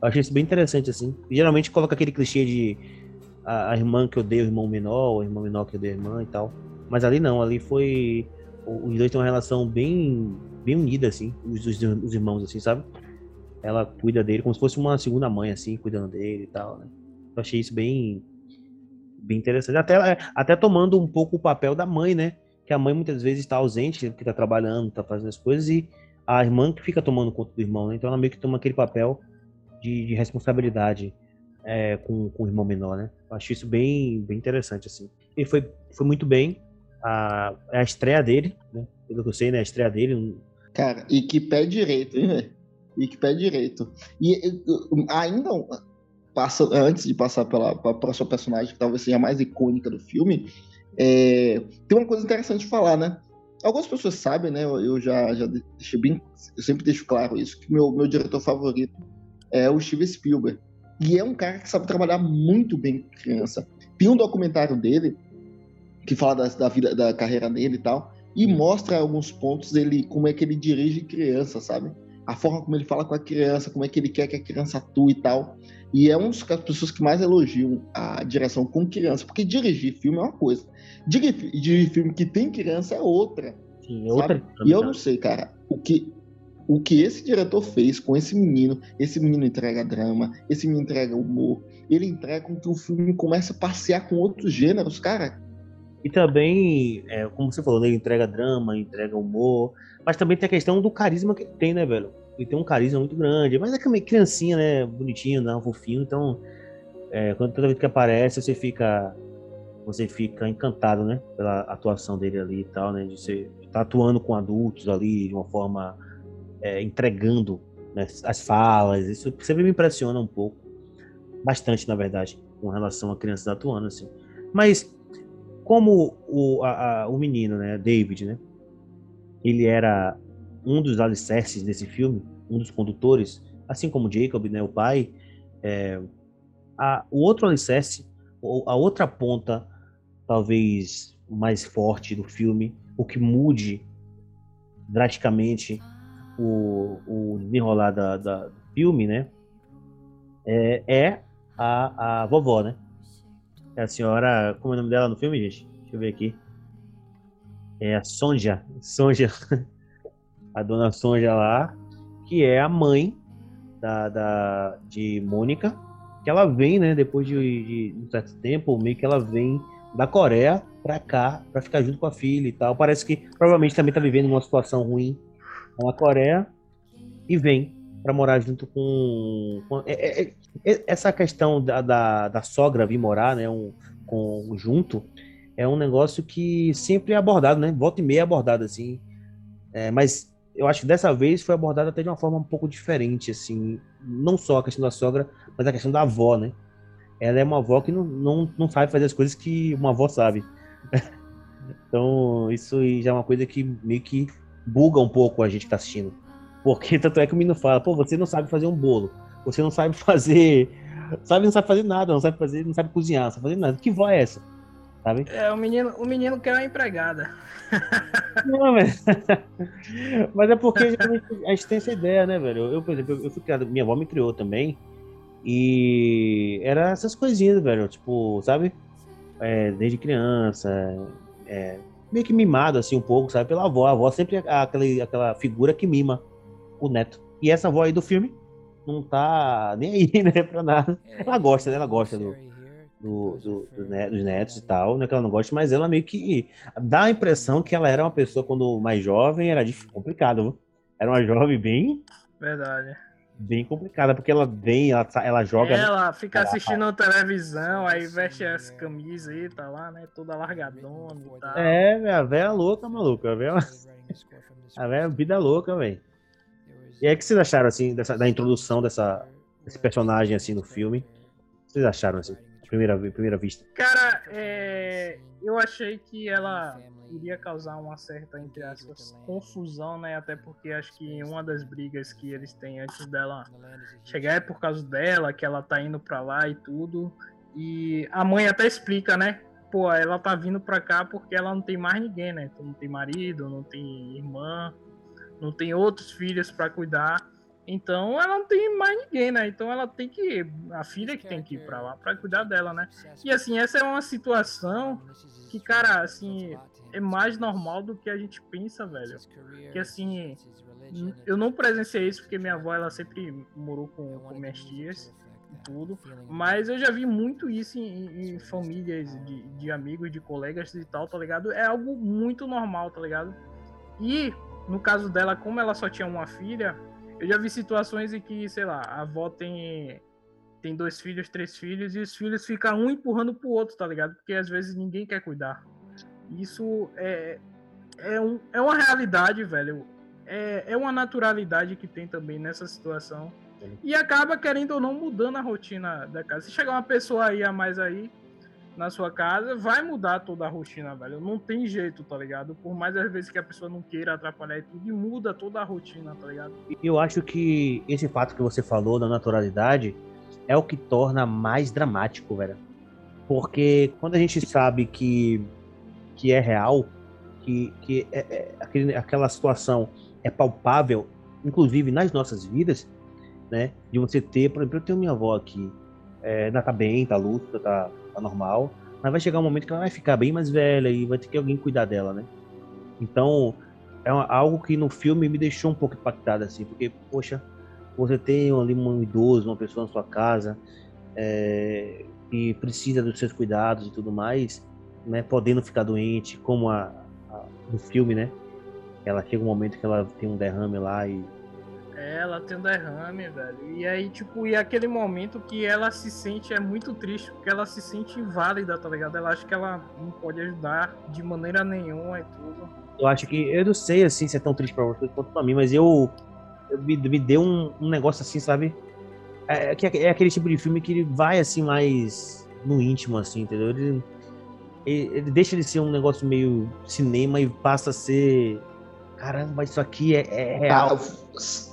Eu achei isso bem interessante, assim. E, geralmente coloca aquele clichê de a, a irmã que odeia o irmão menor, o irmão menor que odeia a irmã e tal. Mas ali não, ali foi. Os dois têm uma relação bem, bem unida, assim, os, os, os irmãos, assim, sabe? ela cuida dele como se fosse uma segunda mãe, assim, cuidando dele e tal, né? Eu achei isso bem, bem interessante. Até, até tomando um pouco o papel da mãe, né? Que a mãe muitas vezes está ausente, que tá trabalhando, tá fazendo as coisas, e a irmã que fica tomando conta do irmão, né? Então ela meio que toma aquele papel de, de responsabilidade é, com, com o irmão menor, né? Eu acho isso bem, bem interessante, assim. E foi, foi muito bem. A, é a estreia dele, né? Pelo que eu sei, né? A estreia dele, Cara, e que pé direito, hein, velho? E que pé direito. E ainda passa, antes de passar pela, pela próxima personagem, que talvez seja a mais icônica do filme, é, tem uma coisa interessante de falar, né? Algumas pessoas sabem, né? Eu, eu já, já deixei bem. Eu sempre deixo claro isso, que meu, meu diretor favorito é o Steven Spielberg. E é um cara que sabe trabalhar muito bem com criança. Tem um documentário dele que fala da, da vida, da carreira dele e tal, e mostra alguns pontos dele, como é que ele dirige criança, sabe? A forma como ele fala com a criança, como é que ele quer que a criança atue e tal. E é uma das pessoas que mais elogiam a direção com criança, porque dirigir filme é uma coisa, dirigir, dirigir filme que tem criança é outra. assim, é outra. E eu não sei, cara, o que o que esse diretor fez com esse menino, esse menino entrega drama, esse menino entrega humor, ele entrega com que o filme comece a passear com outros gêneros, cara. E também, é, como você falou, né, ele entrega drama, entrega humor, mas também tem a questão do carisma que ele tem, né, velho? Ele tem um carisma muito grande, mas é que é criancinha, né? Bonitinho, né? Fofinho, então é, quando toda vez que aparece, você fica. Você fica encantado, né? Pela atuação dele ali e tal, né? De ser tá atuando com adultos ali de uma forma é, entregando né, as falas. Isso sempre me impressiona um pouco. Bastante, na verdade, com relação a crianças atuando, assim. Mas como o, a- a- o menino, né, David, né, ele era um dos alicerces desse filme, um dos condutores, assim como Jacob, né, o pai, é, a, o outro alicerce, a outra ponta, talvez mais forte do filme, o que mude drasticamente o, o desenrolar da, da- do filme, né, é, é a, a vovó, né, é a senhora. Como é o nome dela no filme, gente? Deixa eu ver aqui. É a Sonja. Sonja. *laughs* A dona Sonja lá, que é a mãe da, da, de Mônica. Que ela vem, né? Depois de, de um certo tempo, meio que ela vem da Coreia pra cá, pra ficar junto com a filha e tal. Parece que provavelmente também tá vivendo uma situação ruim na Coreia e vem para morar junto com. com é, é, é, essa questão da, da, da, sogra vir morar, né, um, com, junto, é um negócio que sempre é abordado, né? Volta e meia é abordado, assim. É, mas eu acho que dessa vez foi abordado até de uma forma um pouco diferente, assim. Não só a questão da sogra, mas a questão da avó, né? Ela é uma avó que não, não, não sabe fazer as coisas que uma avó sabe. *laughs* então, isso já é uma coisa que meio que buga um pouco a gente que tá assistindo. Porque *laughs* tanto é que o menino fala, pô, você não sabe fazer um bolo, você não sabe *laughs* fazer. Sabe, não sabe fazer nada, não sabe fazer, não sabe cozinhar, não sabe fazer nada. Que vó é essa? Sabe? É, o menino, o menino quer uma empregada. Não, mas... *laughs* mas é porque a gente, tem essa ideia, né, velho? Eu, por exemplo, eu fui criado, minha avó me criou também. E era essas coisinhas, velho. Tipo, sabe? É, desde criança. É, meio que mimado, assim, um pouco, sabe? Pela avó. A avó sempre é aquela, aquela figura que mima o neto. E essa avó aí do filme não tá nem aí, *laughs* né, pra nada. É, ela gosta, né? Ela gosta do, do, do, do net, dos netos e tal, não é que ela não gosta, mas ela meio que dá a impressão que ela era uma pessoa, quando mais jovem, era complicado, viu? Era uma jovem bem. Verdade. Bem complicada, porque ela vem, ela, ela joga. Ela né? fica ela assistindo ela... televisão, aí veste as camisas e tá lá, né? Toda largadona e tal. É, a velha louca, maluca. A velha, *laughs* a velha vida louca, velho. E aí, o que vocês acharam, assim, dessa, da introdução dessa, desse personagem, assim, no filme? O que vocês acharam, assim, primeira, primeira vista? Cara, é, eu achei que ela iria causar uma certa, entre aspas, confusão, né? Até porque acho que uma das brigas que eles têm antes dela chegar é por causa dela, que ela tá indo pra lá e tudo. E a mãe até explica, né? Pô, ela tá vindo pra cá porque ela não tem mais ninguém, né? Não tem marido, não tem irmã não tem outros filhos para cuidar. Então ela não tem mais ninguém, né? Então ela tem que. A filha que tem que ir pra lá pra cuidar dela, né? E assim, essa é uma situação que, cara, assim, é mais normal do que a gente pensa, velho. Que assim, eu não presenciei isso porque minha avó ela sempre morou com, com minhas tias e tudo. Mas eu já vi muito isso em, em famílias de, de amigos, de colegas e tal, tá ligado? É algo muito normal, tá ligado? E no caso dela, como ela só tinha uma filha, eu já vi situações em que, sei lá, a avó tem, tem dois filhos, três filhos, e os filhos ficam um empurrando pro outro, tá ligado? Porque às vezes ninguém quer cuidar. Isso é, é, um, é uma realidade, velho. É, é uma naturalidade que tem também nessa situação. E acaba, querendo ou não, mudando a rotina da casa. Se chegar uma pessoa aí a mais aí, na sua casa, vai mudar toda a rotina, velho. Não tem jeito, tá ligado? Por mais às vezes que a pessoa não queira atrapalhar e tudo, muda toda a rotina, tá ligado? Eu acho que esse fato que você falou da naturalidade é o que torna mais dramático, velho. Porque quando a gente sabe que, que é real, que, que é, é, aquele, aquela situação é palpável, inclusive nas nossas vidas, né? De você ter, por exemplo, eu tenho minha avó aqui, é, ainda tá bem, tá lúcida, tá normal. Mas vai chegar um momento que ela vai ficar bem mais velha e vai ter que alguém cuidar dela, né? Então, é uma, algo que no filme me deixou um pouco impactado, assim, porque, poxa, você tem ali um idoso, uma pessoa na sua casa, é, que precisa dos seus cuidados e tudo mais, né? Podendo ficar doente, como a, a, no filme, né? Ela chega um momento que ela tem um derrame lá e ela tem um derrame, velho. E aí, tipo, e aquele momento que ela se sente, é muito triste, porque ela se sente inválida, tá ligado? Ela acha que ela não pode ajudar de maneira nenhuma e tudo. Eu acho que, eu não sei, assim, se é tão triste pra você quanto pra mim, mas eu, eu me, me deu um, um negócio assim, sabe? É, é, é, aquele tipo de filme que ele vai, assim, mais no íntimo, assim, entendeu? Ele, ele, ele deixa de ser um negócio meio cinema e passa a ser caramba, isso aqui é, é real.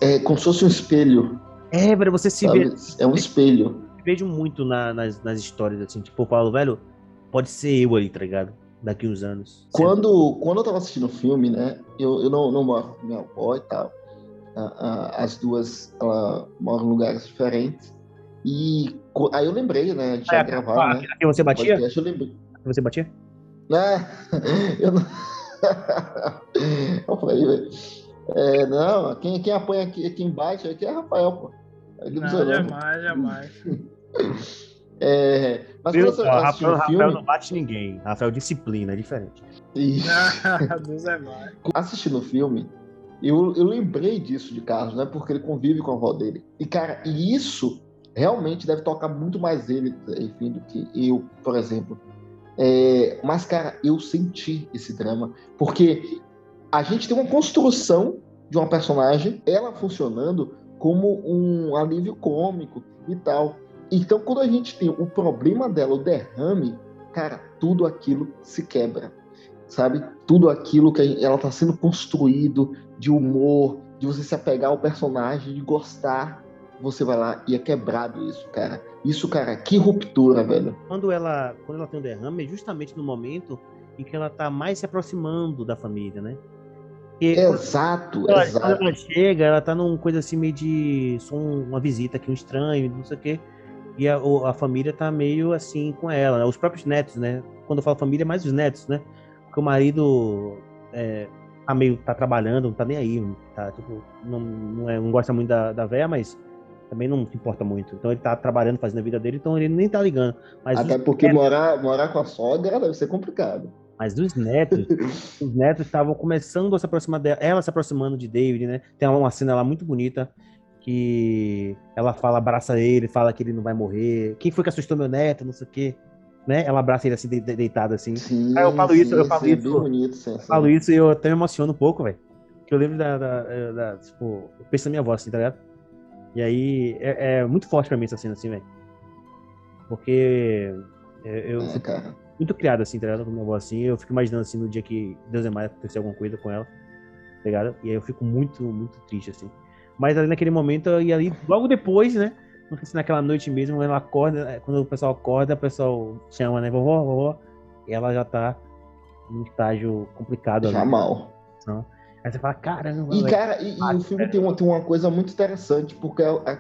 É, é como se fosse um espelho. É, velho, você se vê. É um espelho. Eu vejo muito na, nas, nas histórias, assim, tipo, eu falo, velho, pode ser eu ali, tá ligado? Daqui uns anos. Quando, quando eu tava assistindo o filme, né, eu, eu não, não moro com minha avó e tal. as duas, ela moram em lugares diferentes. E aí eu lembrei, né? A gente ia gravar, ah, né? Aqui você batia? Podcast, eu lembrei. Aqui você batia? É, *laughs* eu não. *laughs* eu falei, é, não, quem, quem apanha aqui, quem bate aqui é Rafael, pô. É não, jamais, jamais. *laughs* É, mas quando Ó, assistiu Rafael, Rafael filme, não bate ninguém. Rafael disciplina, é diferente. *laughs* Deus é mais. assistindo o filme, eu, eu lembrei disso de Carlos, né? Porque ele convive com a avó dele. E, cara, e isso realmente deve tocar muito mais ele, enfim, do que eu, por exemplo. É, mas, cara, eu senti esse drama, porque a gente tem uma construção de uma personagem, ela funcionando como um alívio cômico e tal. Então, quando a gente tem o problema dela, o derrame, cara, tudo aquilo se quebra, sabe? Tudo aquilo que ela está sendo construído de humor, de você se apegar ao personagem, de gostar, você vai lá e é quebrado isso, cara. Isso, cara, que ruptura, velho. Quando ela, quando ela tem um derrame, é justamente no momento em que ela tá mais se aproximando da família, né? Porque Exato, ela, exato. quando ela chega, ela tá numa coisa assim meio de. Só um- uma visita aqui, um estranho, não sei o quê. E a, a família tá meio assim com ela, né? Os próprios netos, né? Quando eu falo família, é mais os netos, né? Porque o marido é, tá meio. tá trabalhando, não tá nem aí. Tá, tipo, não, não, é- não gosta muito da, da véia, mas também não se importa muito. Então ele tá trabalhando, fazendo a vida dele, então ele nem tá ligando. Mas Até porque netos- morar, morar com a sogra deve ser complicado. Mas os netos, *laughs* os netos estavam começando a se aproximar dela, ela se aproximando de David, né? Tem uma cena lá muito bonita que ela fala, abraça ele, fala que ele não vai morrer. Quem foi que assustou meu neto, não sei o quê, né? Ela abraça ele assim, de- de- deitado assim. Sim, Ah, eu falo isso, eu falo sim, É isso. bonito, sim, Eu sim. falo isso e eu até me emociono um pouco, velho. Que eu lembro da, da, da- tipo, eu penso na minha voz, assim, tá ligado? E aí é, é muito forte pra mim essa cena, assim, velho. Porque é, eu, É, muito criado, assim, tá ligado? Com minha avó, assim. Eu fico imaginando, assim, no dia que Deus é mais acontecer alguma coisa com ela, tá ligado? E aí eu fico muito, muito triste, assim. Mas ali naquele momento, e ali, logo depois, né? Se naquela noite mesmo, ela acorda, é, quando o pessoal acorda, o pesal chama, né? Vovó, vovó. E ela já tá num estágio complicado ali. Já mal. Aí você fala, caramba, E, velho. cara, e, e o filme é. tem uma, tem uma coisa muito interessante, porque a- a-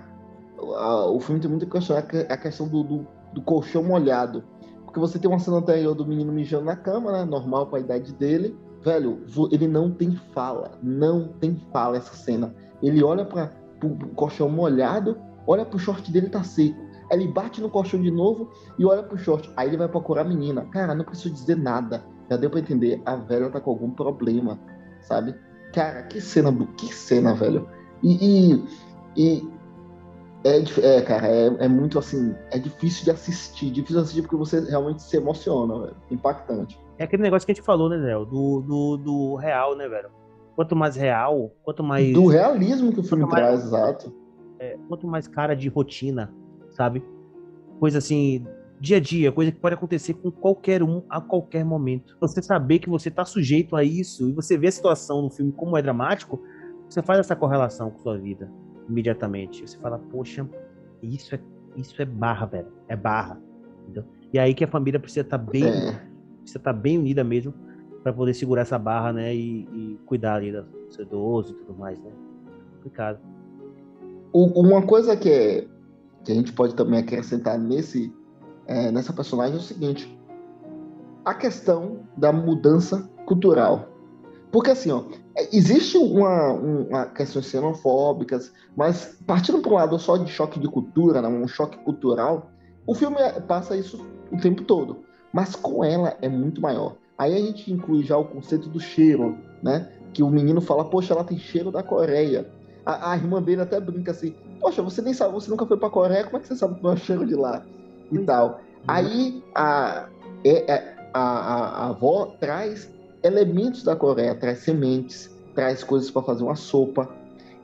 a- o filme tem muito a questão, a que- a questão do, do, do colchão molhado. Porque você tem uma cena anterior do menino mijando na cama, né? Normal pra idade dele. Velho, ele não tem fala. Não tem fala essa cena. Ele olha para pro colchão molhado, olha pro short dele tá seco. Aí ele bate no colchão de novo e olha pro short. Aí ele vai procurar a menina. Cara, não preciso dizer nada. Já deu pra entender. A velha tá com algum problema, sabe? Cara, que cena, que cena, velho. E, e, e é, é, cara, é, é muito assim, é difícil de assistir, difícil de assistir porque você realmente se emociona, velho. Impactante. É aquele negócio que a gente falou, né, Léo? Do, do, do real, né, velho? Quanto mais real, quanto mais. Do realismo que o filme Quanto mais- traz, exato. é, quanto mais cara de rotina, sabe? Coisa assim, dia a dia, coisa que pode acontecer com qualquer um a qualquer momento. Você saber que você tá sujeito a isso e você vê a situação no filme como é dramático, você faz essa correlação com sua vida imediatamente. Você fala, poxa, isso é, isso é barra, velho. É barra. Entendeu? E aí que a família precisa estar bem, É, precisa estar bem unida mesmo para poder segurar essa barra, né? E, e cuidar ali do seu idoso e tudo mais, né? Complicado. uma coisa que, é, que a gente pode também acrescentar nesse, é, nessa personagem é o seguinte: a questão da mudança cultural. Porque assim, ó, existe uma, um- uma questões xenofóbicas, mas partindo para um lado só de choque de cultura, né, um choque cultural, o filme é- passa isso o tempo todo. Mas com ela é muito maior. Aí a gente inclui já o conceito do cheiro, né? Que o menino fala, poxa, ela tem cheiro da Coreia. A, a irmã dele até brinca assim, poxa, você nem sabe, você nunca foi pra Coreia, como é que você sabe qual é o cheiro de lá? E tal. Aí a, é- é- a, a, a avó traz elementos da Coreia, traz sementes, traz coisas para fazer uma sopa.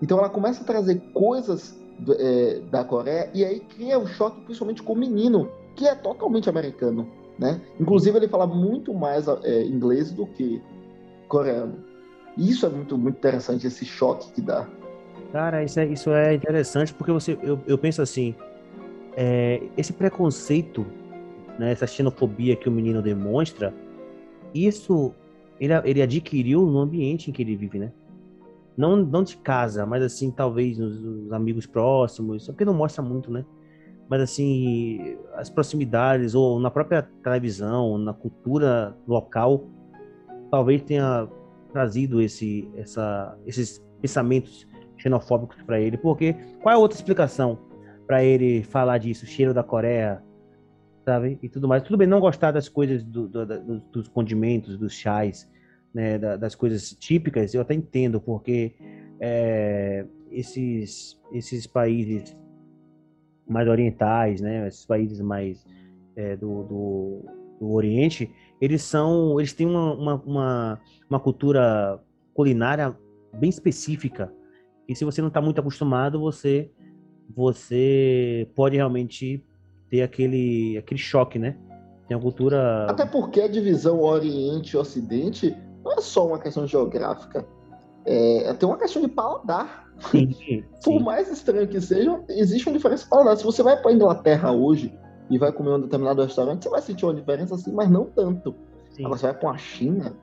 Então ela começa a trazer coisas do- é, da Coreia e aí cria um choque principalmente com o menino, que é totalmente americano. Né? Inclusive ele fala muito mais é, inglês do que coreano. E isso é muito, muito interessante, esse choque que dá. Cara, isso é, isso é interessante porque você, eu, eu penso assim, é, esse preconceito, né, essa xenofobia que o menino demonstra, isso ele, ele adquiriu no ambiente em que ele vive, né? Não, não de casa, mas assim, talvez nos, nos amigos próximos, porque não mostra muito, né? Mas assim, as proximidades, ou na própria televisão, na cultura local, talvez tenha trazido esse, essa, esses pensamentos xenofóbicos para ele. Porque qual é a outra explicação para ele falar disso? Cheiro da Coreia, sabe? E tudo mais. Tudo bem não gostar das coisas, do, do, do, dos condimentos, dos chás, né? Da, das coisas típicas, eu até entendo, porque é, esses, esses países mais orientais, né? Esses países mais é, do, do, do, Oriente, eles são, eles têm uma, uma, uma, uma cultura culinária bem específica. E se você não está muito acostumado, você você pode realmente ter aquele, aquele choque, né? Tem uma cultura. Até porque a divisão Oriente e Ocidente não é só uma questão geográfica. É, tem uma questão de paladar. Sim, *laughs* sim. Por mais estranho que seja, existe uma diferença de paladar. Se você vai para a Inglaterra hoje e vai comer um determinado restaurante, você vai sentir uma diferença assim, mas não tanto. Sim. Agora você vai para a China,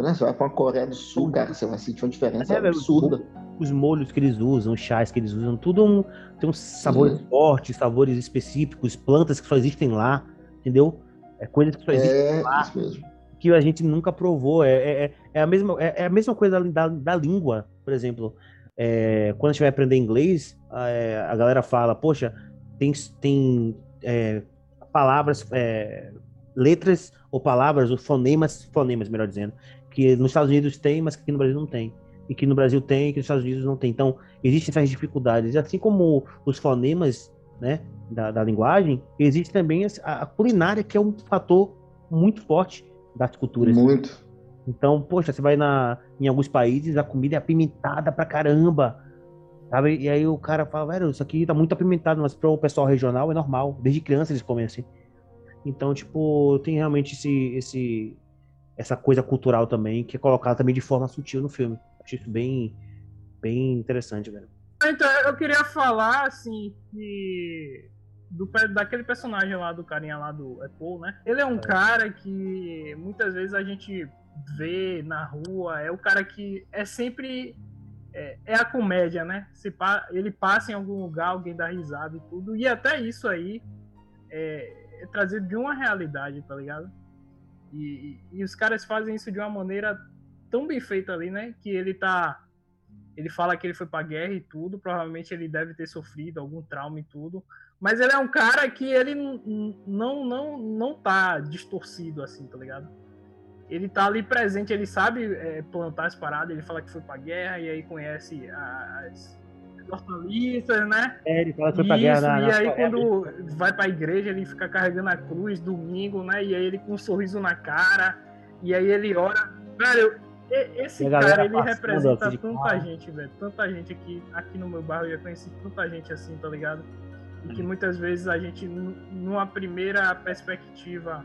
né, você vai para a Coreia do Sul, cara, você vai sentir uma diferença é, absurda os molhos que eles usam, os chás que eles usam, tudo um, tem uns sabores uhum. fortes, sabores específicos, plantas que só existem lá, entendeu? É coisas que só existem é, lá. Que a gente nunca provou. É, é, é, é a, mesma, é, é, a mesma coisa da, da língua, por exemplo. É, quando a gente vai aprender inglês, a, a galera fala, poxa, tem, tem palavras, letras ou palavras, ou fonemas, fonemas, melhor dizendo, que nos Estados Unidos tem, mas que aqui no Brasil não tem e que no Brasil tem e que nos Estados Unidos não tem. Então, existem essas dificuldades. Assim como os fonemas né, da, da linguagem, existe também a, a, culinária, que é um fator muito forte das culturas. Muito. Então, poxa, você vai na, em alguns países, a comida é apimentada pra caramba. Sabe? E aí o cara fala, velho, isso aqui tá muito apimentado, mas para o pessoal regional é normal. Desde criança eles comem assim. Então, tipo, tem realmente esse, esse, essa coisa cultural também, que é colocada também de forma sutil no filme. Acho isso bem, bem interessante, velho. Então, eu queria falar, assim, que. Do, daquele personagem lá, do carinha lá do Apple, né? Ele é um é. cara que muitas vezes a gente vê na rua, é o cara que é sempre. É, é a comédia, né? Se ele passa em algum lugar, alguém dá risada e tudo. E até isso aí é, é trazido de uma realidade, tá ligado? E, e, os caras fazem isso de uma maneira tão bem feito ali, né? Que ele tá. Ele fala que ele foi pra guerra e tudo. Provavelmente ele deve ter sofrido algum trauma e tudo. Mas ele é um cara que ele não, não, não tá distorcido assim, tá ligado? Ele tá ali presente, ele sabe é, plantar as paradas. Ele fala que foi pra guerra e aí conhece as, hortaliças, né? É, ele fala pra Isso, guerra. Na, e aí, quando vai pra igreja, ele fica carregando a cruz domingo, né? E aí ele com um sorriso na cara. E aí ele ora. Velho, esse cara, ele representa tanta gente, velho. Tanta gente aqui, aqui no meu bairro, eu já conheci tanta gente assim, tá ligado? E que muitas vezes a gente, numa primeira perspectiva,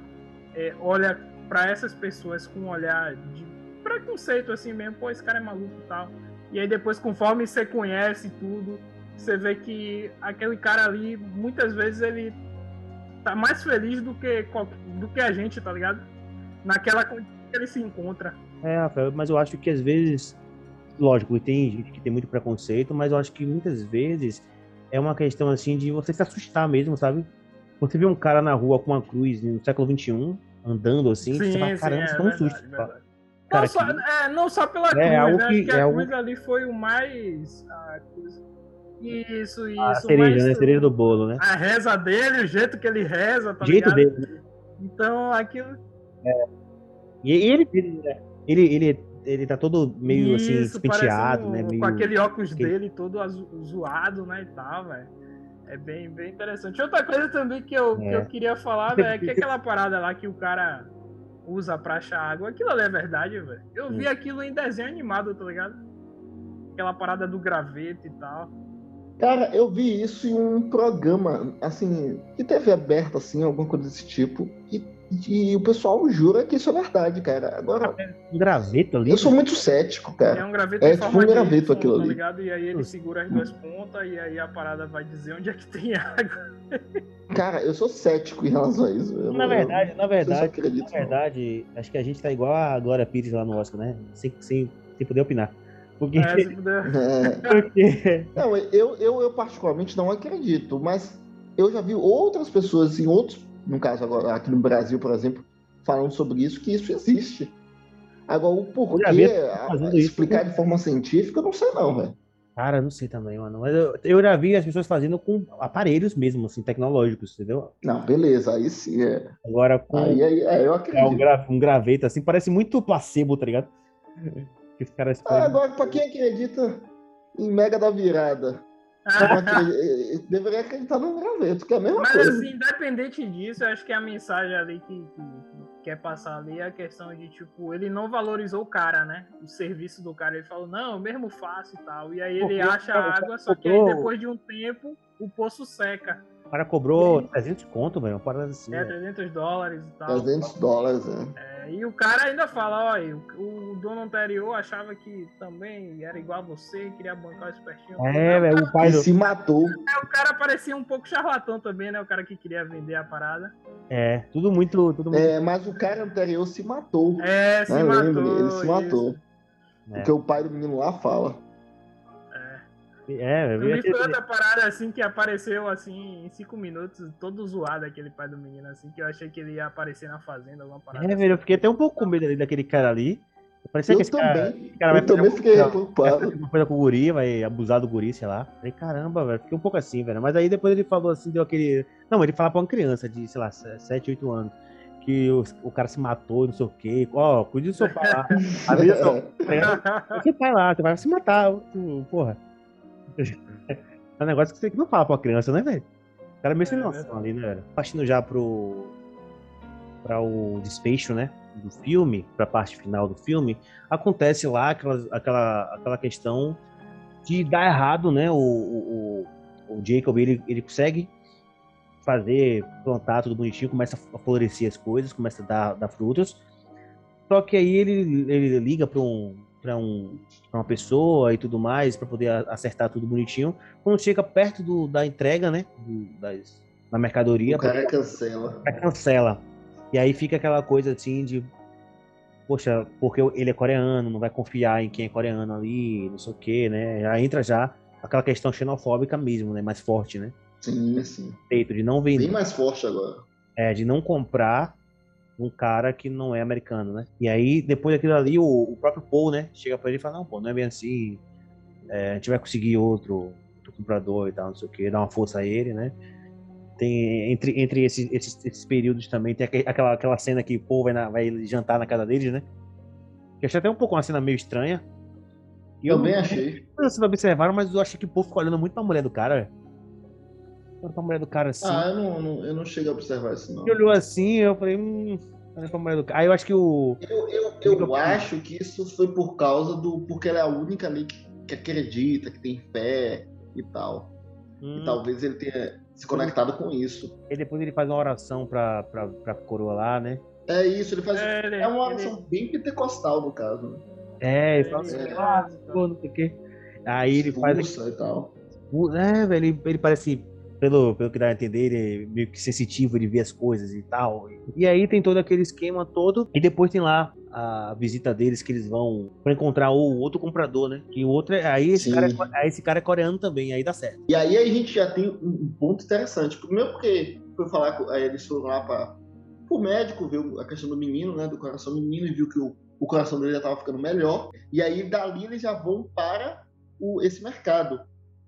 é, olha para essas pessoas com um olhar de preconceito, assim mesmo, pô, esse cara é maluco e tal. E aí depois, conforme você conhece tudo, você vê que aquele cara ali, muitas vezes, ele tá mais feliz do que, do que a gente, tá ligado? Naquela condição que ele se encontra. É, Rafael, mas eu acho que às vezes, lógico, tem gente que tem muito preconceito, mas eu acho que muitas vezes é uma questão assim de você se assustar mesmo, sabe? Você vê um cara na rua com uma cruz no século XXI, andando assim, sim, você fala, caramba, sim, é, você um susto. Verdade. Cara, não, só, é, não só pela é, cruz, né? Acho que, a cruz ali foi o mais. Isso, isso. A cereja, né? A cereja do bolo, né? A reza dele, o jeito que ele reza, tá o jeito ligado? dele. Né? Então, aquilo. É. E ele, ele, né? Ele, ele, ele tá todo meio assim, Isso, assim, despenteado, um, né? Meio... Com aquele óculos aquele... dele todo zoado, né? E tal, velho. É bem, bem interessante. Outra coisa também que eu, é. que eu queria falar, velho, é que *laughs* aquela parada lá que o cara usa pra achar água, aquilo ali é verdade, velho. Eu vi hum. aquilo em desenho animado, tá ligado? Aquela parada do graveto e tal. Cara, eu vi isso em um programa, assim, de TV aberta, assim, alguma coisa desse tipo. E o pessoal jura que isso é verdade, cara. Agora. Um graveto ali? Eu sou muito cético, cara. É um graveto é, tipo um graveto aquilo tá ali. Ligado? E aí ele segura as duas pontas e aí a parada vai dizer onde é que tem água. Cara, eu sou cético em relação a isso. Eu na verdade, na verdade, acredito, na verdade, não. acho que a gente tá igual a Glória Pires lá no Oscar, né? Sem, sem, sem poder opinar. Porque... É, se puder. *laughs* É. Porque... Não, eu, eu, eu particularmente não acredito, mas eu já vi outras pessoas em outros no caso agora aqui no Brasil, por exemplo, falando sobre isso, que isso existe. Agora, o porquê, explicar de forma científica, eu não sei não, velho. Cara, não sei também, mano. Mas eu, eu já vi as pessoas fazendo com aparelhos mesmo, assim, tecnológicos, entendeu? Não, beleza, aí sim é. Agora com Aí, aí, é, eu é, acredito. um, gra, um graveto, assim, parece muito placebo, tá ligado? *laughs* Que os caras Ah, agora, pra quem acredita em Mega da Virada, Deveria acreditar no graveto, que é a mesma Mas coisa. assim, independente disso, eu acho que a mensagem ali que, que- que quer passar ali é a questão de, tipo, ele não valorizou o cara, né? O serviço do cara. Ele falou, não, eu mesmo faço e tal. E aí ele Porque acha cara a água, só que aí depois de um tempo, o poço seca. O cara cobrou 300 conto, velho, uma parada assim. É, velho. 300 dólares e tal. 300 dólares, né? É, e o cara ainda fala, olha, o, o dono anterior achava que também era igual a você, queria bancar o espertinho. É, velho, o pai do. se matou. É, o cara parecia um pouco charlatão também, né? O cara que queria vender a parada. É, tudo muito. Tudo muito É, mas o cara anterior se matou. É, se né? matou. Lembra? Ele se isso. matou. É. Porque o pai do menino lá fala. É, eu vi foi outra parada assim que apareceu assim em cinco minutos, todo zoado aquele pai do menino, assim, que eu achei que ele ia aparecer na fazenda, alguma parada. É, assim. velho, eu fiquei até um pouco com medo ali daquele cara ali. Parecia Eu que esse cara, também. cara vai eu também fiquei uma- vai preocupado. uma coisa com o guri, vai abusar do guri, sei lá. Falei, caramba, velho, fiquei um pouco assim, velho. Mas aí depois ele falou assim, deu aquele. Não, ele falava pra uma criança de, sei lá, 7, 8 anos. Que o, o cara se matou não sei o quê. Ó, cuide do seu pai lá. *laughs* Avisa ligado? seu pai lá, você vai se matar. tu- Porra. É um negócio que você não fala pra uma criança, né, velho? O cara é meio sem É, noção ali, né, velho? Partindo já pro. pra o desfecho, né? Do filme, pra parte final do filme, acontece lá aquela, aquela, aquela questão de dar errado, né? O, o, o o Jacob, ele, ele consegue fazer, plantar tudo bonitinho, começa a florescer as coisas, começa a dar, dar frutos. Só que aí ele, ele liga para um, pra um, pra uma pessoa e tudo mais, para poder acertar tudo bonitinho. Quando chega perto do, da entrega, né? do- das, da mercadoria, O cara cancela. cancela. E aí fica aquela coisa assim de. Poxa, porque ele é coreano, não vai confiar em quem é coreano ali, não sei o quê, né? Já entra já aquela questão xenofóbica mesmo, né? Mais forte, né? Sim, sim. Feito de não Bem vender, mais forte agora. é, de não comprar um cara que não é americano, né? E aí, depois daquilo ali, o, o próprio Paul, né? Chega pra ele e fala, não, pô, não é bem assim. É, a gente vai conseguir outro, outro comprador e tal, não sei o quê, dá uma força a ele, né? Tem, entre entre esses, esses, esses períodos também, tem aque- aquela, aquela cena que o Paul vai, na- vai jantar na casa deles, né? Que achei até um pouco uma cena meio estranha. E eu Também não- achei. vocês observaram, mas eu achei que o Paul ficou olhando muito pra mulher do cara, velho. Olhando pra mulher do cara assim. Ah, eu não, não- eu não cheguei a observar isso, não. Ele olhou assim, eu falei, hum, olha pra mulher do cara. Aí eu acho que o. Eu, eu, eu acho que isso foi por causa do. Porque ela é a única ali que, que acredita, que tem fé e tal. hum, E talvez ele tenha se conectado com isso. Aí depois ele faz uma oração pra, pra, pra coroa lá, né? É isso, ele faz. É, É, ele- uma ele- oração bem pentecostal, no caso. Né? É, ele fala ele- assim, ele- ah, não sei o quê. Aí ele faz. Expulsa e tal. É, velho, ele, ele parece, pelo, pelo que dá a entender, ele é meio que sensitivo, ele vê as coisas e tal. E aí tem todo aquele esquema todo. E depois tem lá a visita deles que eles vão pra encontrar o outro comprador, né? Que o outro é. Aí esse, Sim. cara, é- esse cara é coreano também, aí dá certo. E aí a gente já tem um ponto interessante. Primeiro porque foi falar com. Aí eles foram lá para o médico, viu a questão do menino, né? Do coração do menino, e viu que o, o coração dele já estava ficando melhor. E aí dali eles já vão para o, esse mercado.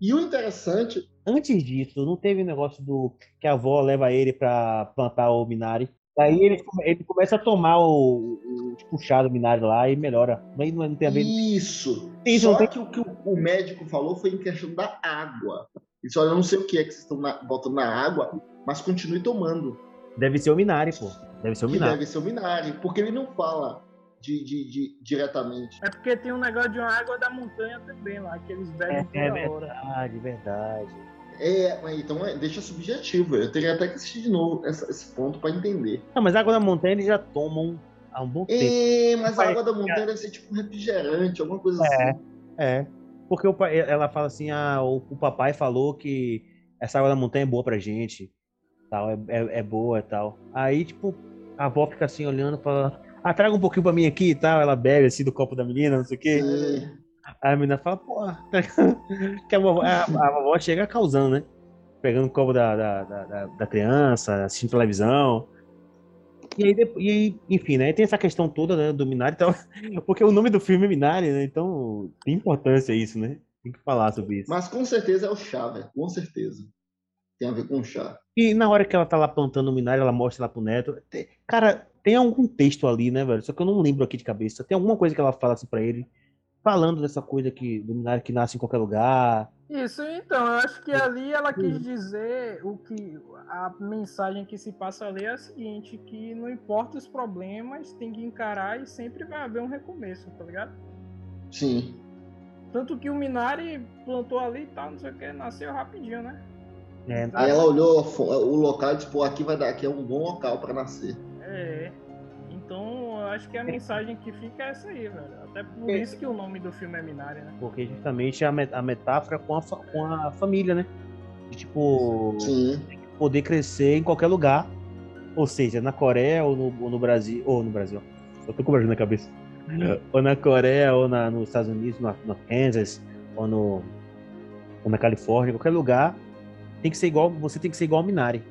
E o interessante. Antes disso, não teve negócio do que a avó leva ele pra plantar o Minari. Daí ele, ele começa a tomar o, o tipo, o chá do Minari lá e melhora. Mas não, não tem a ver. Isso! Isso, Só tem- que o que o, o médico falou foi em questão da água. Ele olha, eu não sei o que é que vocês estão na- botando na água, mas continue tomando. Deve ser o Minari, pô. Deve ser o Que Minari. deve ser o Minari. Porque ele não fala de, de- de- diretamente. É porque tem um negócio de uma água da montanha também lá, que eles bebem É, toda é hora. verdade, verdade. É, mas então é, deixa subjetivo. Eu teria até que assistir de novo essa- esse ponto pra entender. Não, mas a água da montanha eles já tomam há um bom tempo. É, mas a água da montanha deve ser tipo um refrigerante, alguma coisa É. assim. É. Porque o pai- ela fala assim: ah, o, o papai falou que essa água da montanha é boa pra gente. Tal, é, é, é boa e tal. Aí, tipo, a avó fica assim olhando fala. Ah, traga um pouquinho pra mim aqui e tal. Ela bebe assim do copo da menina, não sei o quê. É. Aí a menina fala, pô, *laughs* que a vovó, a, a vovó chega causando, né? Pegando o copo da, da, da, da- criança, assistindo televisão. E aí, depois, e aí, enfim, né? Tem essa questão toda, né, do Minari, então, *laughs* porque o nome do filme é Minari, né? Então, tem importância isso, né? tem que falar sobre isso. Mas com certeza é o chá, velho. Com certeza. Tem a ver com o chá. E na hora que ela tá lá plantando o minário, ela mostra lá pro neto. Cara, tem algum texto ali, né, velho? Só que eu não lembro aqui de cabeça. Tem alguma coisa que ela fala assim pra ele, falando dessa coisa que, do minário que nasce em qualquer lugar. Isso, então, eu acho que ali ela quis dizer o que a mensagem que se passa ali é a seguinte, que não importa os problemas, tem que encarar e sempre vai haver um recomeço, tá ligado? Sim. Tanto que o Minari plantou ali e tal, não sei o que, nasceu rapidinho, né? É, Aí ela olhou o local e disse, pô, aqui vai dar, aqui é um bom local pra nascer. É. Então, eu acho que a mensagem que fica é essa aí, velho. Até por É. isso que o nome do filme é Minari, né? porque justamente a, met- a metáfora com a, com a família, né? De, tipo, Sim. poder crescer em qualquer lugar. Ou seja, na Coreia ou no, ou no Brasil. Ou no Brasil. Eu tô com o Brasil na cabeça. *laughs* Ou na Coreia, ou na, nos Estados Unidos, no, no Kansas, ou, no, ou na Califórnia, qualquer lugar. Tem que ser igual. Você tem que ser igual ao Minari.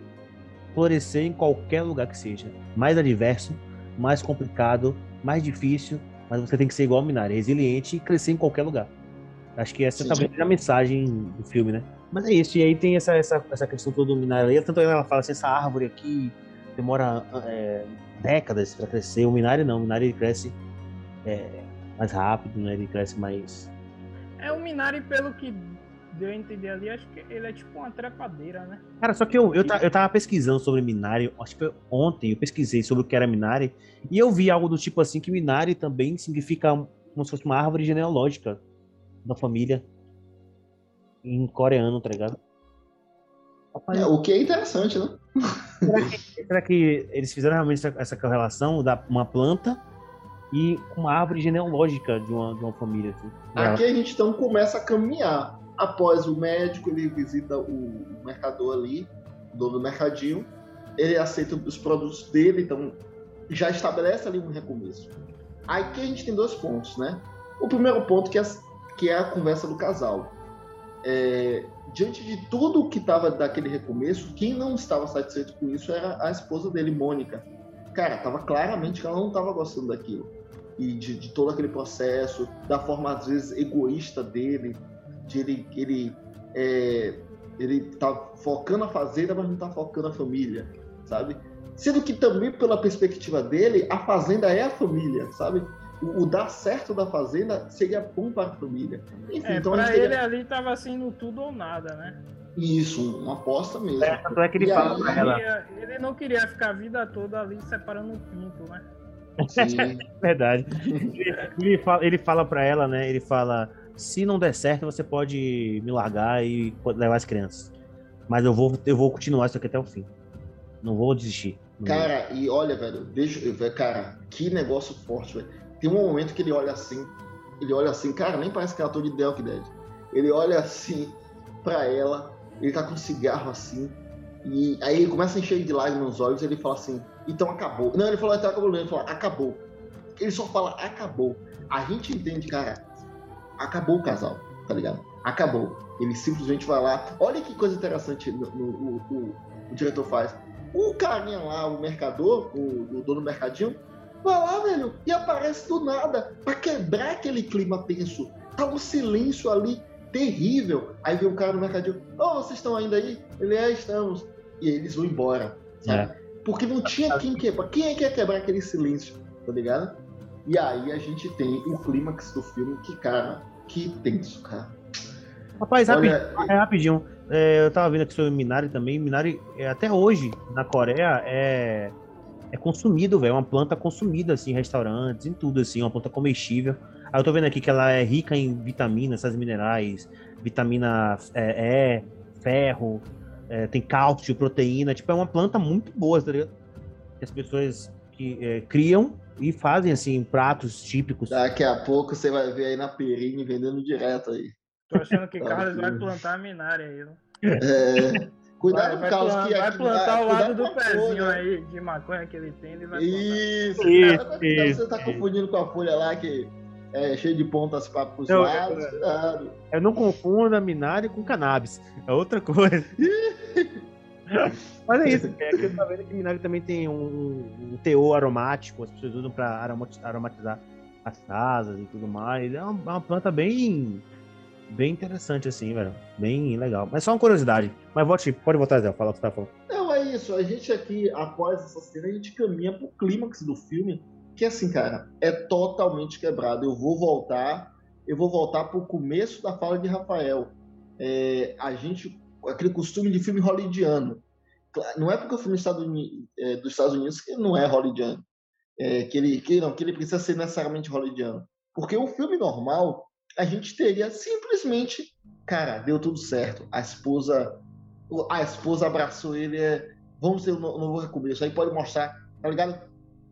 Florescer em qualquer lugar que seja. Mais adverso, mais complicado, mais difícil. Mas você tem que ser igual ao Minari. Resiliente e crescer em qualquer lugar. Acho que essa Sim. talvez seja a mensagem do filme, né? Mas é isso, e aí tem essa, essa, essa questão toda do minério aí. Tanto ela fala assim, essa árvore aqui demora é, décadas para crescer. O minério não, o minério ele cresce é, mais rápido, né? Ele cresce mais. É o Minari, pelo que deu a entender ali, acho que ele é tipo uma trepadeira, né? Cara, só que eu, eu, eu tava pesquisando sobre minário, acho que ontem eu pesquisei sobre o que era minário, e eu vi algo do tipo assim, que minário também significa como se fosse uma árvore genealógica da família em coreano, tá ligado? É, o que é interessante, né? Será que, será que eles fizeram realmente essa, essa correlação da uma planta e uma árvore genealógica de uma, de uma família? Assim? Aqui a gente então começa a caminhar. Após o médico, ele visita o mercador ali, o dono do mercadinho. Ele aceita os produtos dele, então já estabelece ali um recomeço. Aqui a gente tem dois pontos, né? O primeiro ponto que é, que é a conversa do casal. É, diante de tudo que estava daquele recomeço, quem não estava satisfeito com isso era a esposa dele, Mônica. Cara, tava claramente que ela não estava gostando daquilo. E de, de todo aquele processo, da forma às vezes egoísta dele, de ele ele é, ele tá focando a fazenda, mas não tá focando a família, sabe? Sendo que também pela perspectiva dele, a fazenda é a família, sabe? O, o dar certo da fazenda seria bom para a família. Enfim, É, então a pra gente ele teria ali tava sendo tudo ou nada, né? isso, uma aposta mesmo. É, tanto é que ele E fala aí- pra ela. Ele, ele não queria ficar a vida toda ali separando um pinto, né? Sim, *laughs* Verdade. Ele, ele fala, ele fala pra ela, né? Ele fala: se não der certo, você pode me largar e levar as crianças. Mas eu vou, eu vou continuar isso aqui até o fim. Não vou desistir. Não vou. Cara, e olha, velho, velho, cara, que negócio forte, velho. Tem um momento que ele olha assim, ele olha assim, cara, nem parece que é ator de Walking Dead. Ele olha assim pra ela, ele tá com um cigarro assim, e aí ele começa a encher de lágrimas nos olhos ele fala assim, então acabou. Não, ele falou, então acabou, ele fala, acabou. Ele só fala, acabou. A gente entende, cara, acabou o casal, tá ligado? Acabou. Ele simplesmente vai lá. Olha que coisa interessante no, no- o, o- o diretor faz. O carinha lá, o mercador, o, o dono do mercadinho, vai lá, velho, e aparece do nada pra quebrar aquele clima tenso. Tá um silêncio ali terrível. Aí vem o cara no mercadinho, oh, vocês estão ainda aí? Ele é, estamos. E aí eles vão embora, sabe? Porque não tinha quem quebrar. Quem é que ia quebrar aquele silêncio, tá ligado? E aí a gente tem o clímax do filme, que, cara, que tenso, cara. Rapaz, rapidinho. Olha, É rapidinho. É, eu tava vendo aqui sobre Minari também. Minari, é, até hoje, na Coreia, é, é consumido, velho. É uma planta consumida, assim, em restaurantes, em tudo, assim. Uma planta comestível. Aí eu tô vendo aqui que ela é rica em vitaminas, essas minerais, vitamina é, E, ferro, é, tem cálcio, proteína. Tipo, é uma planta muito boa, tá ligado? Que as pessoas que é, criam e fazem, assim, pratos típicos. daqui a pouco você vai ver aí na Perine vendendo direto aí. Tô achando que Olha *laughs* Carlos vai plantar a minária aí, né? É, cuidado, vai, vai, Carlos, que vai plantar cuidado lado do com pezinho folha. aí de maconha que ele tem, ele vai plantar. Isso, Isso, cara, tá- isso, você tá isso. confundindo com a folha lá que é cheia de pontas para pros Eu- lados. cuidado. Eu não confundo a Minari com cannabis. É outra coisa. *laughs* *laughs* Mas é isso. É que eu tô vendo que Minari também tem um, um teor aromático. As pessoas usam pra aromati- aromatizar as casas e tudo mais. É uma, é uma planta bem. bem interessante, assim, velho. Bem legal. Mas só uma curiosidade. Mas volte, pode voltar, Zé, fala o que você tá falando. Não, é isso. A gente aqui, após essa cena, a gente caminha pro clímax do filme, que assim, cara, é totalmente quebrado. Eu vou voltar, eu vou voltar pro começo da fala de Rafael. É, a gente, aquele costume de filme hollywoodiano. Não é porque o filme é, dos Estados Unidos que não é hollywoodiano. É, que, ele, que, não, que ele precisa ser necessariamente hollywoodiano. Porque o filme normal, a gente teria simplesmente, cara, deu tudo certo. A esposa, a esposa abraçou ele, é, vamos ter um novo recomeço. Aí pode mostrar, tá ligado?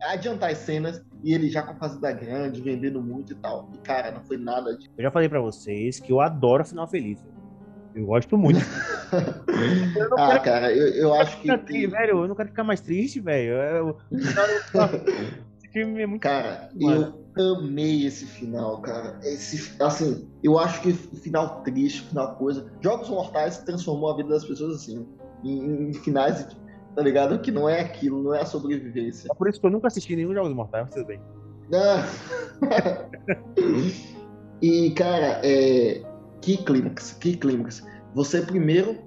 Adiantar as cenas e ele já com a fazenda grande, vendendo muito e tal. E cara, não foi nada de. Eu já falei para vocês que eu adoro final feliz. Eu gosto muito. *laughs* eu ah, quero... cara, eu, eu acho que. Tem... Velho, eu não quero ficar mais triste, velho. Eu... *laughs* Esse filme é muito. Cara, eu amei esse final, cara. Esse, assim, eu acho que o final triste, o final coisa. Jogos Mortais transformou a vida das pessoas assim. Em, em finais, tá ligado? Que não é aquilo, não é a sobrevivência. É por isso que eu nunca assisti nenhum Jogos Mortais, tudo bem. *laughs* e, cara, é que clímax, que clímax. Você primeiro.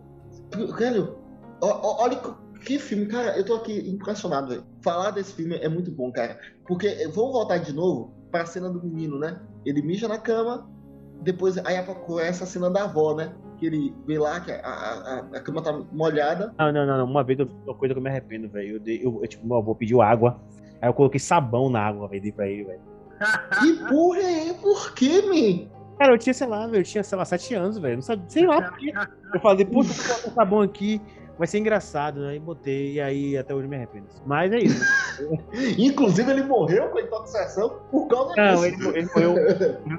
Velho, olha que filme, cara, eu tô aqui impressionado, velho. Falar desse filme é muito bom, cara. Porque vamos voltar de novo pra cena do menino, né? Ele mija na cama, depois aí essa cena da avó, né? Que ele vê lá que a, a, a cama tá molhada. Não, não, não, Uma vez, uma coisa que eu me arrependo, velho. Eu, eu, eu, tipo, meu avô pediu água. Aí eu coloquei sabão na água, velho, pra ele, velho. Que porra é? Por quê, man? Cara, eu tinha, sei lá, eu tinha, sei lá, sete anos, velho. Não sabia, sei lá porque. Eu falei, puta, vou botar sabão aqui, vai ser engraçado, né? E botei, e aí até hoje me arrependo. Mas é isso. *laughs* Inclusive, ele morreu com a intoxicação por causa não, disso. Não, ele, ele, morreu,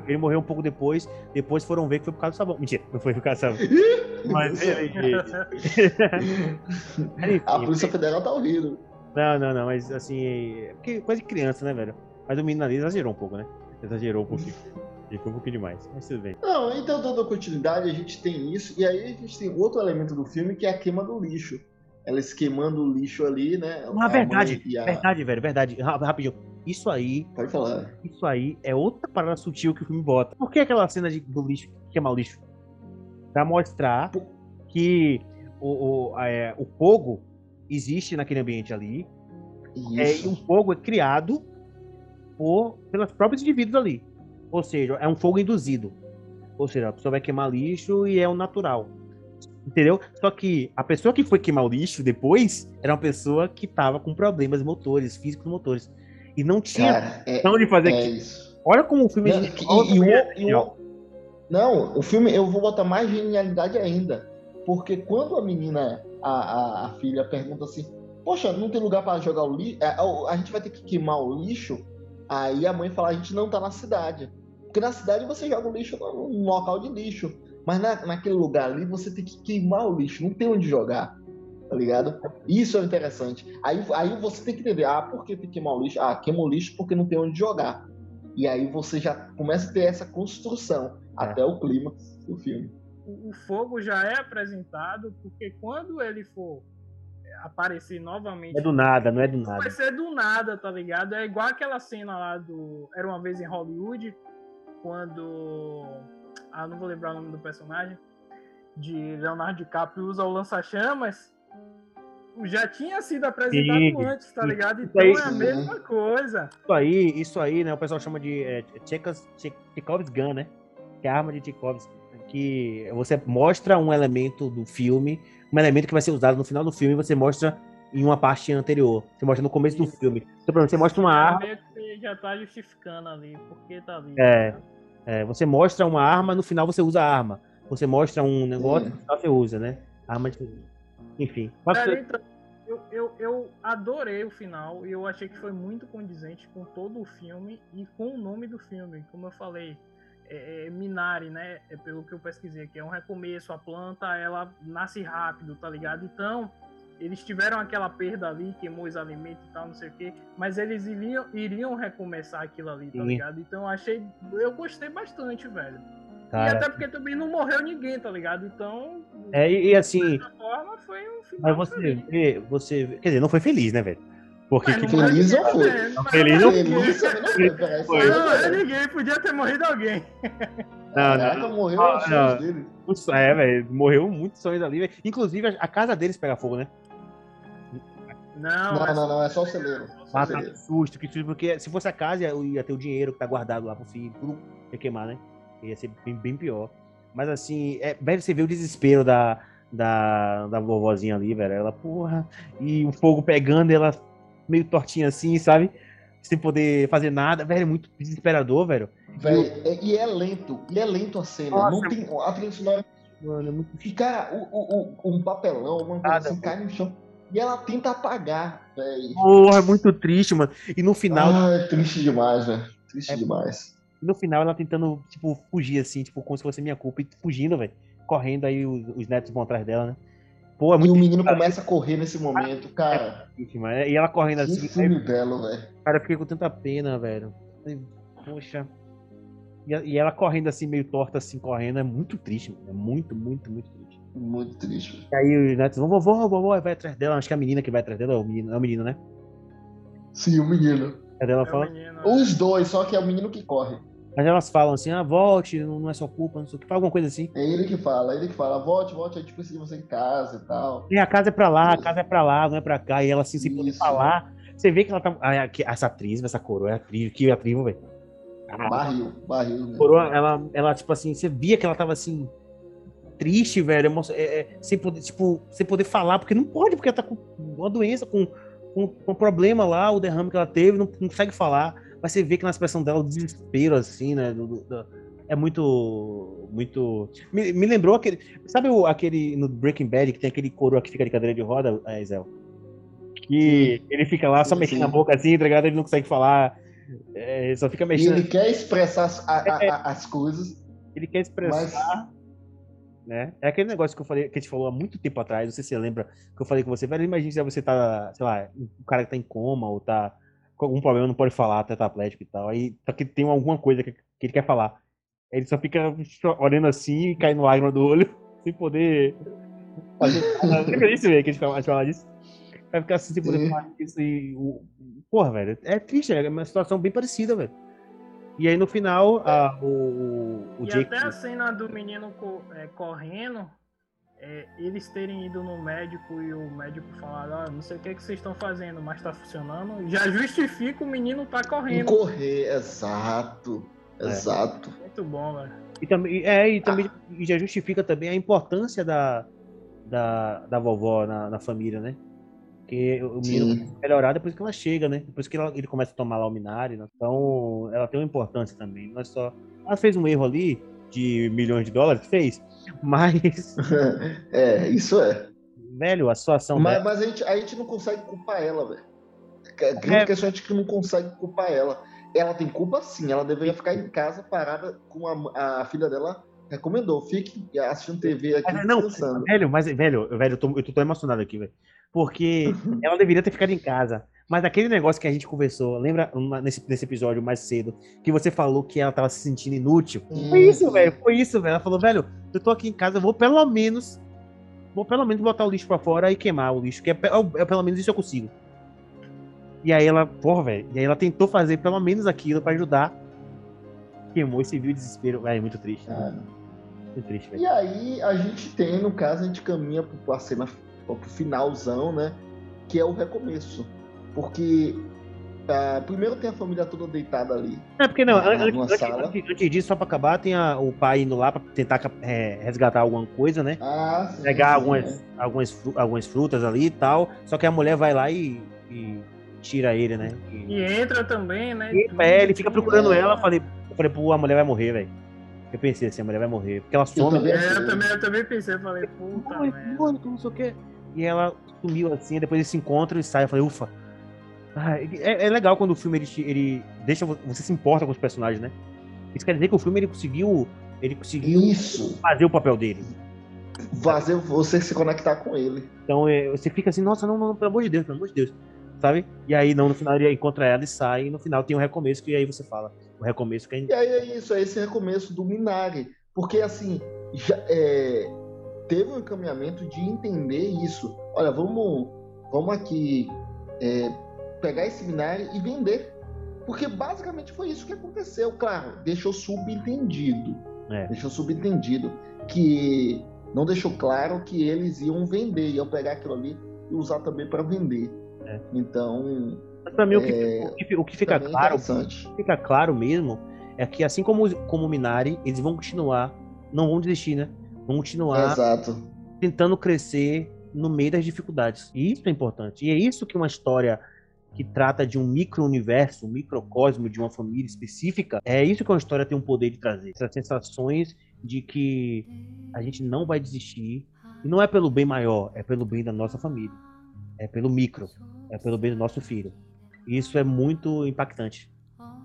ele morreu um pouco depois. Depois foram ver que foi por causa do sabão. Mentira, não foi por causa do sabão. Mas *laughs* Enfim, a Polícia Federal tá ouvindo. Não, não, não, mas assim, é porque coisa de criança, né, velho? Mas o menino ali exagerou um pouco, né? Exagerou um pouquinho. E foi um pouquinho demais, mas tudo bem. Não, então dando continuidade, a gente tem isso, e aí a gente tem outro elemento do filme que é a queima do lixo. Elas queimando o lixo ali, né? Uma verdade, a... verdade, velho, verdade. Rapidinho. Isso aí. Pode falar. Isso aí é outra parada sutil que o filme bota. Por que aquela cena de, do lixo, queimar o lixo? Pra mostrar que o, o, é, o fogo existe naquele ambiente ali. É, e o fogo é criado por, pelos próprios indivíduos ali. Ou seja, é um fogo induzido. Ou seja, a pessoa vai queimar lixo e é o natural. Entendeu? Só que a pessoa que foi queimar o lixo depois era uma pessoa que tava com problemas motores, físicos motores. E não tinha Cara, é, de fazer é isso. Olha como o filme. Não, e, e, o, e o, não, o filme eu vou botar mais genialidade ainda. Porque quando a menina, a, a, a filha, pergunta assim: Poxa, não tem lugar para jogar o lixo? A, é, a, a gente vai ter que queimar o lixo. Aí a mãe fala: A gente não tá na cidade. Porque na cidade você joga o lixo num local de lixo. Mas na, naquele lugar ali você tem que queimar o lixo, não tem onde jogar. Tá ligado? Isso é interessante. Aí, aí você tem que entender, ah, por que tem que queimar o lixo? Ah, queima o lixo porque não tem onde jogar. E aí você já começa a ter essa construção é. até o clima do filme. O, o fogo já é apresentado porque quando ele for aparecer novamente. É do nada, não é do nada. Vai ser do nada, tá ligado? É igual aquela cena lá do Era uma vez em Hollywood, quando. Ah, não vou lembrar o nome do personagem. De Leonardo DiCaprio usa o lança-chamas. Já tinha sido apresentado Sim. antes, tá ligado? Então aí, é a mesma coisa. Isso aí, isso aí, né? O pessoal chama de é, Chekhov's Gun, né? Que é a arma de Chekhov's. Que você mostra um elemento do filme, um elemento que vai ser usado no final do filme, você mostra em uma parte anterior. Você mostra no começo do filme. Então, você mostra uma arma. Já tá justificando ali, porque tá ali. É. Né? É, você mostra uma arma, no final você usa a arma. Você mostra um negócio, no final você usa, né? Arma de. Enfim. Cara, então, eu, eu, eu adorei o final e eu achei que foi muito condizente com todo o filme e com o nome do filme. Como eu falei, é, é Minari, né? É pelo que eu pesquisei aqui. É um recomeço. A planta, ela nasce rápido, tá ligado? Então eles tiveram aquela perda ali, queimou os alimentos e tal, não sei o quê, mas eles iriam, iriam recomeçar aquilo ali, tá Sim. ligado? Então eu achei. Eu gostei bastante, velho. Cara, e até porque também não morreu ninguém, tá ligado? Então. É, e, e assim. De forma, foi um final. Mas você vê, você. Quer dizer, não foi feliz, né, velho? Porque que não feliz não foi. Não, feliz não não Feliz também não foi, Não, não é é. ninguém, podia ter morrido alguém. *laughs* Não, Caraca, não. morreu Ah, os não. sonhos dele. Putz, É, velho, morreu muitos sonhos ali, velho. Inclusive, a- a casa deles pega fogo, né? Não, Não, é não, não, é só o celeiro. Ah, tá, susto, que susto, porque se fosse a casa, ia, ia ter o dinheiro que tá guardado lá pro filho, tudo ia queimar, né? Ia ser bem, bem pior. Mas assim, é, velho, você vê o desespero da, da, da vovozinha ali, velho. Ela, porra, e o fogo pegando, ela meio tortinha assim, sabe? Sem poder fazer nada, velho, é muito desesperador, velho. Véi, é- e é lento, e é lento a cena. Nossa. Não tem, a trilha sonora. Mano, é muito E, cara, o, o, o- um papelão, uma coisa assim, cai no chão. E ela tenta apagar, velho. Porra, é muito triste, mano. E no final, Ah, é triste demais, velho. Triste É- demais. no final ela tentando, tipo, fugir assim, tipo, como se fosse minha culpa, e fugindo, velho. Correndo aí, os, os netos vão atrás dela, né? Pô, é E muito o menino cara. começa a correr nesse momento, cara. triste, mano. E ela correndo Que assim, filme belo, velho. Cara, eu fiquei com tanta pena, velho. Poxa. E, e ela correndo assim, meio torta, assim, correndo, é muito triste, mano. É muito, muito, muito triste. Muito triste. E aí os netos vão, vovó, vovó, vai atrás dela. Acho que é a menina que vai atrás dela, é o menino, é o menino né? Sim, o menino. Aí ela É o fala, menino. Os dois, só que é o menino que corre. mas elas falam assim, ah, volte, não é sua culpa, não sei o que, fala alguma coisa assim. É ele que fala, é ele que fala, volte, volte, a gente precisa de você em casa e tal. E a casa é pra lá, a casa é pra lá, não é pra cá. E ela assim, sem poder falar. Você vê que ela tá. ah, Essa atriz, essa coroa, é atriz, que atriz, velho. Barril, barril, né? coroa, ela, ela, tipo assim, você via que ela tava assim, triste, velho, é, é, sem poder, tipo, sem poder falar, porque não pode, porque ela tá com uma doença, com, com, com um problema lá, o derrame que ela teve, não, não consegue falar. Mas você vê que na expressão dela, o desespero, assim, né? do- do- é muito. Muito. Me, me lembrou aquele. Sabe o, aquele no Breaking Bad que tem aquele coroa que fica de cadeira de roda, é, Zé? Que ele fica lá só Sim, mexendo sim. a boca assim, tá ligado? Ele não consegue falar. é, só fica E mexendo. ele quer expressar as, a- a- a- as coisas, Ele quer expressar, né? É aquele negócio que eu falei, que a gente falou há muito tempo atrás, não sei se você lembra, que eu falei com você, velho, imagina se você tá, sei lá, um cara que tá em coma ou tá com algum problema, não pode falar, tetraplégico e tal, aí só que tem alguma coisa que, que ele quer falar. Ele só fica olhando assim e caindo lágrima do olho, *laughs* sem poder fazer nada. Lembra disso, velho, que a gente fala, disso? Vai ficar assim sem poder falar isso e... o- Porra, velho, é triste, é uma situação bem parecida, velho. E aí no final, a- o, o, o E Jake... até a cena do menino co- é, correndo, é, eles terem ido no médico e o médico falar, ah, não sei o que, que vocês estão fazendo, mas tá funcionando, já justifica o menino tá correndo. correr, exato, É. exato. Muito bom, velho. E também, é, e também e já justifica também a importância da, da, da vovó na, na família, né? Porque o menino melhorar depois que ela chega, né? Depois que ela- ele começa a tomar lá o minário. né? Então, ela tem uma importância também. Não é só. Ela fez um erro ali de milhões de dólares, fez. *laughs* Mas, *laughs* é, isso é. velho, a situação Mas, dela. mas a, gente, a gente não consegue culpar ela, velho. A grande É. questão é que não consegue culpar ela. Ela tem culpa sim, ela deveria ficar em casa parada com a, a filha dela recomendou. Fique assistindo TV aqui não, descansando. velho, mas, velho, velho, eu tô, eu tô emocionado aqui, velho. Porque *laughs* ela deveria ter ficado em casa. Mas aquele negócio que a gente conversou, lembra nesse, nesse episódio mais cedo, que você falou que ela tava se sentindo inútil? Foi isso, velho, foi isso, velho. Ela falou, velho, eu tô aqui em casa, eu vou pelo menos. Vou pelo menos botar o lixo pra fora e queimar o lixo, que é, pe- é pelo menos isso eu consigo. E aí ela, porra, velho, e aí ela tentou fazer pelo menos aquilo pra ajudar. Queimou e você viu o desespero. Velho, muito triste. Cara. Muito triste, velho. E aí a gente tem, no caso, a gente caminha pra cena pro finalzão, né? Que é o recomeço. Porque ah, primeiro tem a família toda deitada ali. É porque não, Na- an- antes, antes- sala. antes- antes disso, só pra acabar, tem a- o pai indo lá pra tentar é, resgatar alguma coisa, né? Ah, sim, Pegar sim, algumas, né? algumas, algumas frutas ali e tal. Só que a mulher vai lá e, e tira ele, né? E, E entra também, né? e é, ele fica procurando É. ela. Falei, eu falei, pô, a mulher vai morrer, velho. Eu pensei assim, a mulher vai morrer. Porque ela some. também. É, eu também, eu também pensei, eu falei, puta merda. oi, não sei o quê. E ela sumiu assim, depois eles se encontram e saem. Eu falei, ufa. Ah, é, é legal quando o filme ele, ele deixa vo- você se importa com os personagens, né? Isso quer dizer que o filme ele conseguiu, ele conseguiu Isso. fazer o papel dele. Fazer você se conectar com ele. Então é, você fica assim, nossa, não, não, pelo amor de Deus, pelo amor de Deus, sabe? E aí não, no final ele encontra ela e sai, e no final tem um recomeço que aí você fala, o recomeço que a gente... E aí é isso, é esse recomeço do Minari. Porque assim, já, é, teve um encaminhamento de entender isso. Olha, vamos, vamos aqui é, pegar esse Minari e vender. Porque basicamente foi isso que aconteceu. Claro, deixou subentendido. É. Deixou subentendido que não deixou claro que eles iam vender, iam pegar aquilo ali e usar também para vender. É. Então. Mas pra mim, o, que, é, o, que, o que fica claro, fica claro mesmo é que assim como, como o Minari, eles vão continuar, não vão desistir, né? Vão continuar Exato. tentando crescer no meio das dificuldades. E isso é importante. E é isso que uma história que trata de um micro-universo, um microcosmo de uma família específica, é isso que uma história tem o poder de trazer. Essas sensações de que a gente não vai desistir. E não é pelo bem maior, é pelo bem da nossa família. É pelo micro, é pelo bem do nosso filho. E isso é muito impactante.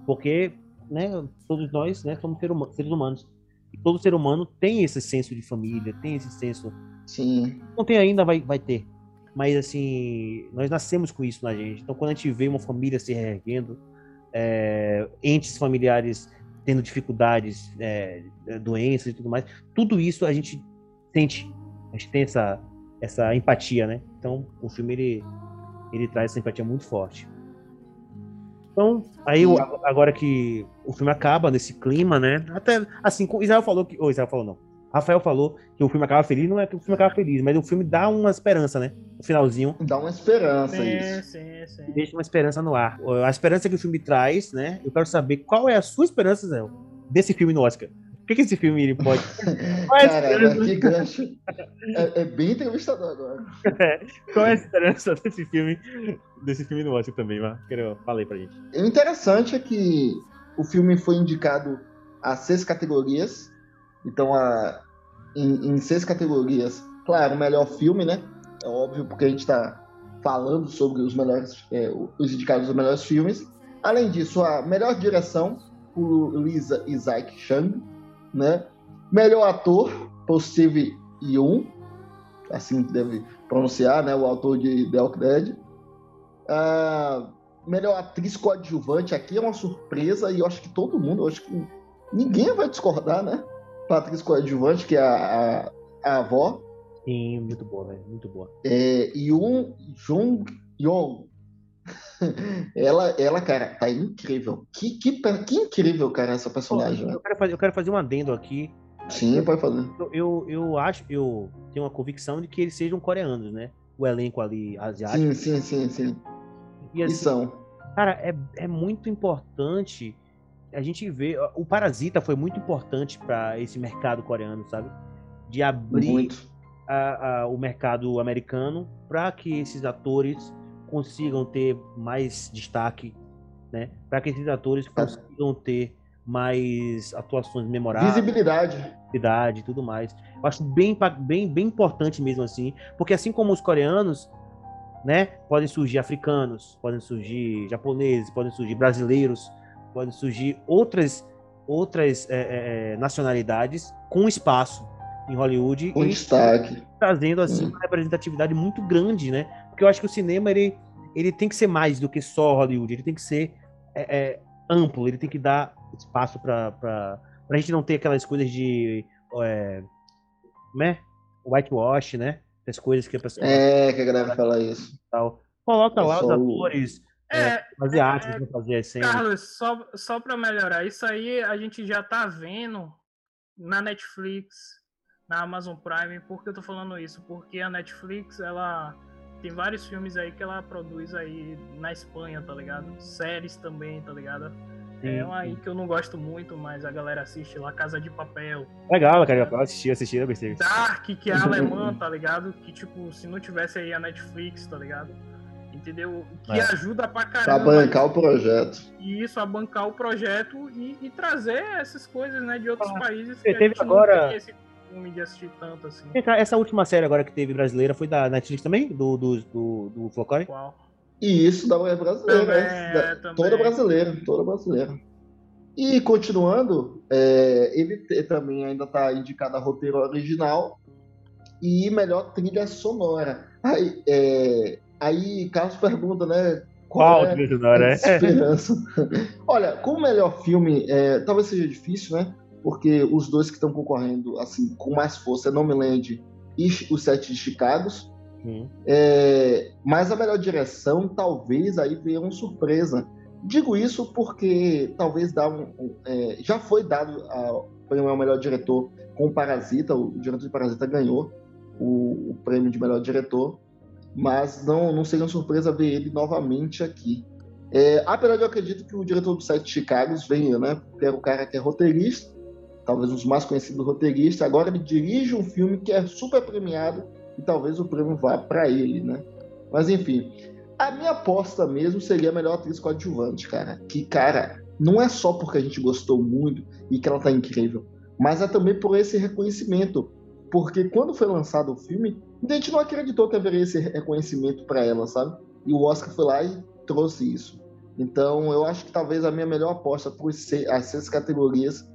Porque né, todos nós né, somos seres humanos. E todo ser humano tem esse senso de família, tem esse senso. Sim. Não tem ainda, vai, vai ter. Mas assim, nós nascemos com isso na gente. Então quando a gente vê uma família se reerguendo, é, entes familiares tendo dificuldades, é, doenças e tudo mais, tudo isso a gente sente. A gente tem essa, essa empatia, né? Então o filme ele, ele traz essa empatia muito forte. Então, aí agora que o filme acaba nesse clima, né? Até assim, Israel falou que. Ou Israel falou não. Rafael falou que o filme acaba feliz, não é que o filme acaba feliz, mas o filme dá uma esperança, né? No finalzinho. Dá uma esperança, sim, isso. Sim, sim. Deixa uma esperança no ar. A esperança que o filme traz, né? Eu quero saber qual é a sua esperança, Zé, desse filme no Oscar. O que, que esse filme ele pode. *laughs* É Caramba, que gancho. É, é, bem entrevistador agora. É. *laughs* Qual é a esperança desse filme, desse filme no Oscar também, mas quero falei pra gente. O interessante é que o filme foi indicado a seis categorias. Então, a, em, em seis categorias. Claro, o melhor filme, né? É óbvio, porque a gente está falando sobre os melhores, é, os indicados dos melhores filmes. Além disso, a melhor direção por Lisa Isaac Chung né? Melhor ator por Steve Yeun, assim deve pronunciar, né? O autor de The Walking Dead. Ah, melhor atriz coadjuvante aqui é uma surpresa e eu acho que todo mundo, eu acho que ninguém vai discordar, né? Pra atriz coadjuvante, que é a, a, a avó. Sim, muito boa, velho, muito boa. É, Yoon Jung Yong. Ela, ela, cara, tá incrível. Que, que, que incrível, cara, essa personagem. Eu quero, fazer, eu quero fazer um adendo aqui. Sim, pode fazer. Eu, eu, eu acho, eu tenho uma convicção de que eles sejam coreanos, né? O elenco ali asiático. Sim, sim, sim, sim. E, assim, e são. Cara, é, é muito importante a gente ver. O Parasita foi muito importante para esse mercado coreano, sabe? De abrir a, a, o mercado americano para que esses atores consigam ter mais destaque, né? Para que esses atores consigam ter mais atuações memoráveis. Visibilidade. Visibilidade e tudo mais. Eu acho bem, bem, bem importante mesmo assim, porque assim como os coreanos, né, podem surgir africanos, podem surgir japoneses, podem surgir brasileiros, podem surgir outras outras é, é, é nacionalidades com espaço em Hollywood com destaque trazendo assim uma representatividade muito grande, né? Porque eu acho que o cinema ele, ele tem que ser mais do que só Hollywood, ele tem que ser é, é, amplo, ele tem que dar espaço para a gente não ter aquelas coisas de é, né? whitewash, né? As coisas que a pessoa. É, que a galera fala isso. Tal. Coloca lá os atores. É, é, asiáticos é, fazer as cenas. Carlos, só, só para melhorar, isso aí a gente já tá vendo na Netflix, na Amazon Prime. Por que eu tô falando isso? Porque a Netflix, ela tem vários filmes aí que ela produz aí na Espanha, tá ligado? Séries também, tá ligado? Sim, é uma aí que eu não gosto muito, mas a galera assiste lá, Casa de Papel. Legal, cara, eu assisti, assisti, eu gostei. Dark, que é alemã, *laughs* tá ligado? Que, tipo, se não tivesse aí a Netflix, tá ligado? Entendeu? Que é. ajuda pra caramba. Pra bancar o projeto. Isso, a bancar o projeto e, e trazer essas coisas, né, de outros ah, países. Que teve agora... Esse filme de assistir tanto assim. Essa última série agora que teve brasileira foi da Netflix também? Do, do, do, do Flocore? Qual? E isso da mulher brasileira, também, né? é, toda brasileira, toda brasileira. E continuando, é, ele também ainda está indicado a roteiro original e melhor trilha sonora. Aí, é, aí Carlos pergunta, né? Qual, qual é trilha sonora? É? Esperança. *laughs* Olha, com o melhor filme, é, talvez seja difícil, né? Porque os dois que estão concorrendo assim com mais força é Nomeland e os Sete de Chicago. Hum. É, mas a melhor direção, talvez aí venha uma surpresa. Digo isso porque talvez dá um, um, é, já foi dado o prêmio ao melhor diretor com o Parasita, o diretor de Parasita ganhou o, o prêmio de melhor diretor, mas não, não seria uma surpresa ver ele novamente aqui. É, apesar de eu acredito que o diretor do Sete Chicago venha, né? Porque era o cara que é roteirista, talvez dos mais conhecidos roteiristas. Agora ele dirige um filme que é super premiado e talvez o prêmio vá para ele, né? Mas enfim, a minha aposta mesmo seria a melhor atriz coadjuvante, cara. Que, cara, não é só porque a gente gostou muito e que ela tá incrível, mas é também por esse reconhecimento. Porque quando foi lançado o filme, a gente não acreditou que haveria esse reconhecimento para ela, sabe? E o Oscar foi lá e trouxe isso. Então, eu acho que talvez a minha melhor aposta por ser, as seis categorias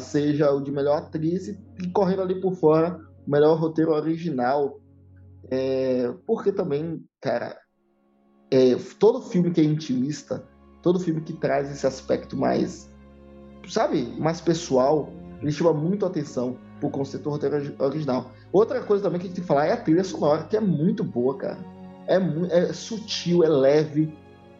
seja o de melhor atriz e, correndo ali por fora o melhor roteiro original. É, porque também, cara, é, todo filme que é intimista, todo filme que traz esse aspecto mais, sabe, mais pessoal, ele chama muito atenção pro conceito do roteiro original. Outra coisa também que a gente tem que falar é a trilha sonora, que é muito boa, cara. É, é sutil, é leve.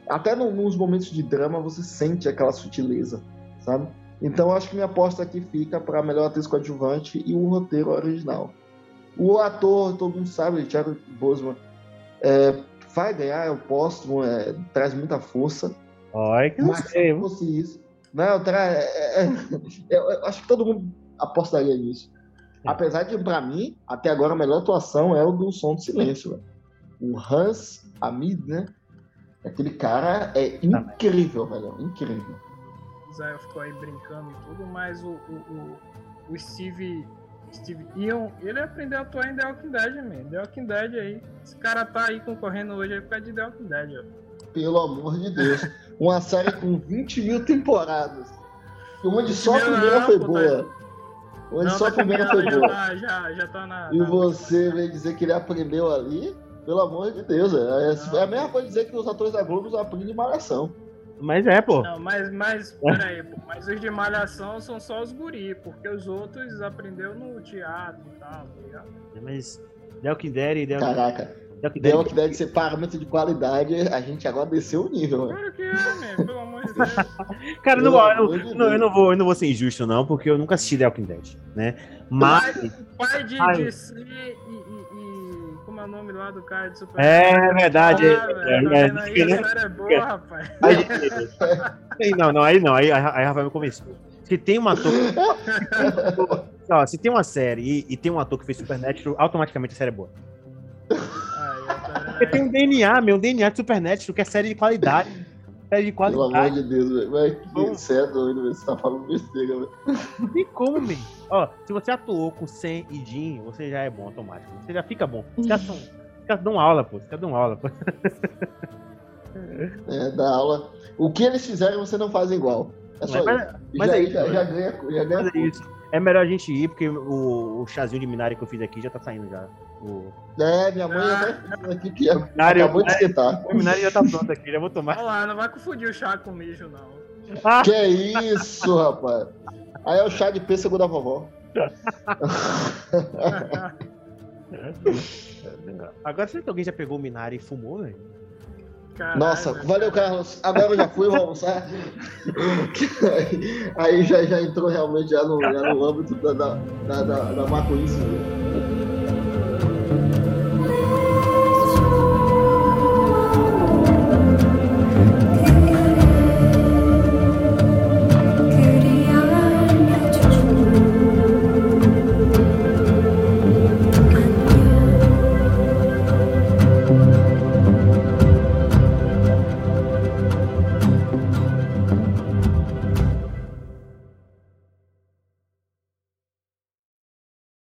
Até no, nos momentos de drama você sente aquela sutileza, sabe? Então acho que minha aposta aqui fica para melhor atriz coadjuvante e o roteiro original. O ator, todo mundo sabe, Thiago Boseman, é, vai ganhar, o póstumo, é, traz muita força. Olha que mas sei. se fosse isso. Não, tra... É, é, é eu acho que todo mundo apostaria nisso. Apesar de, para mim, até agora a melhor atuação é o do Som do Silêncio. Véio. O Hans Amid, né? Aquele cara é incrível, velho. Incrível. Israel ficou aí brincando e tudo, mas o, o, o, o Steve, Steve Ion, ele aprendeu a atuar em The Walking Dead, man. The Walking Dead aí. Esse cara tá aí concorrendo hoje aí por causa de The Walking Dead, ó. Pelo amor de Deus. Uma série com 20 mil temporadas. Onde só a primeira foi tá boa. Onde não, só a tá primeira foi boa. Já, já, já tá na. E você vem dizer que ele aprendeu ali? Pelo amor de Deus. É, é a mesma coisa dizer que os atores da Globo aprendem malhação. Mas é, pô. Não, mas, mas, peraí, pô. Mas os de malhação são só os guri, porque os outros aprendeu no teatro e tal, tá ligado? Mas The Walking Dead e The Caraca. The Walking Dead ser pagamento de qualidade, a gente agora desceu o nível, mano. Claro que é, man, pelo amor de Deus. *laughs* Cara, não, eu, de não, eu, não vou, eu não vou ser injusto, não, porque eu nunca assisti The Walking Dead, né? Mas. Pai de, de si o nome lá do cara de Super É, é verdade. Ah, é, é, é, aí é boa, rapaz. *laughs* Aí, não, não, aí não, aí, aí Rafael me convenceu. Se tem um ator. ó, se tem uma série e, e, tem um ator que fez Supernatural, automaticamente a série é boa. Porque tem um DNA, meu, um DNA de Supernatural, que é série de qualidade. Série de qualidade. Pelo amor de Deus, velho. Mas que você é doido, você tá falando besteira, velho. Não tem como, man. Ó, se você atuou com Sam e Jean, você já é bom automático. Você já fica bom. Os caras, são, os caras dão aula, pô. Os caras dão aula, pô. É, dá aula. O que eles fizeram, você não faz igual. É só mas, isso. Mas já, é isso. Já, já ganha, já ganha é isso. É melhor a gente ir, porque o, o chazinho de Minari que eu fiz aqui já tá saindo já. O... É, minha mãe ah. aqui que é, Minari, acabou de esquentar. O Minari já tá pronto aqui, já vou tomar. Olha lá, não vai confundir o chá com o mijo, não. Ah. Que isso, rapaz. Aí é o chá de pêssego da vovó. *laughs* Agora será que alguém já pegou o Minari e fumou, velho? Caralho, Nossa, valeu, Carlos. Agora eu já fui, vou almoçar. aí, *laughs* aí já, já entrou realmente já no, já no âmbito da, da, da, da, da maconhice.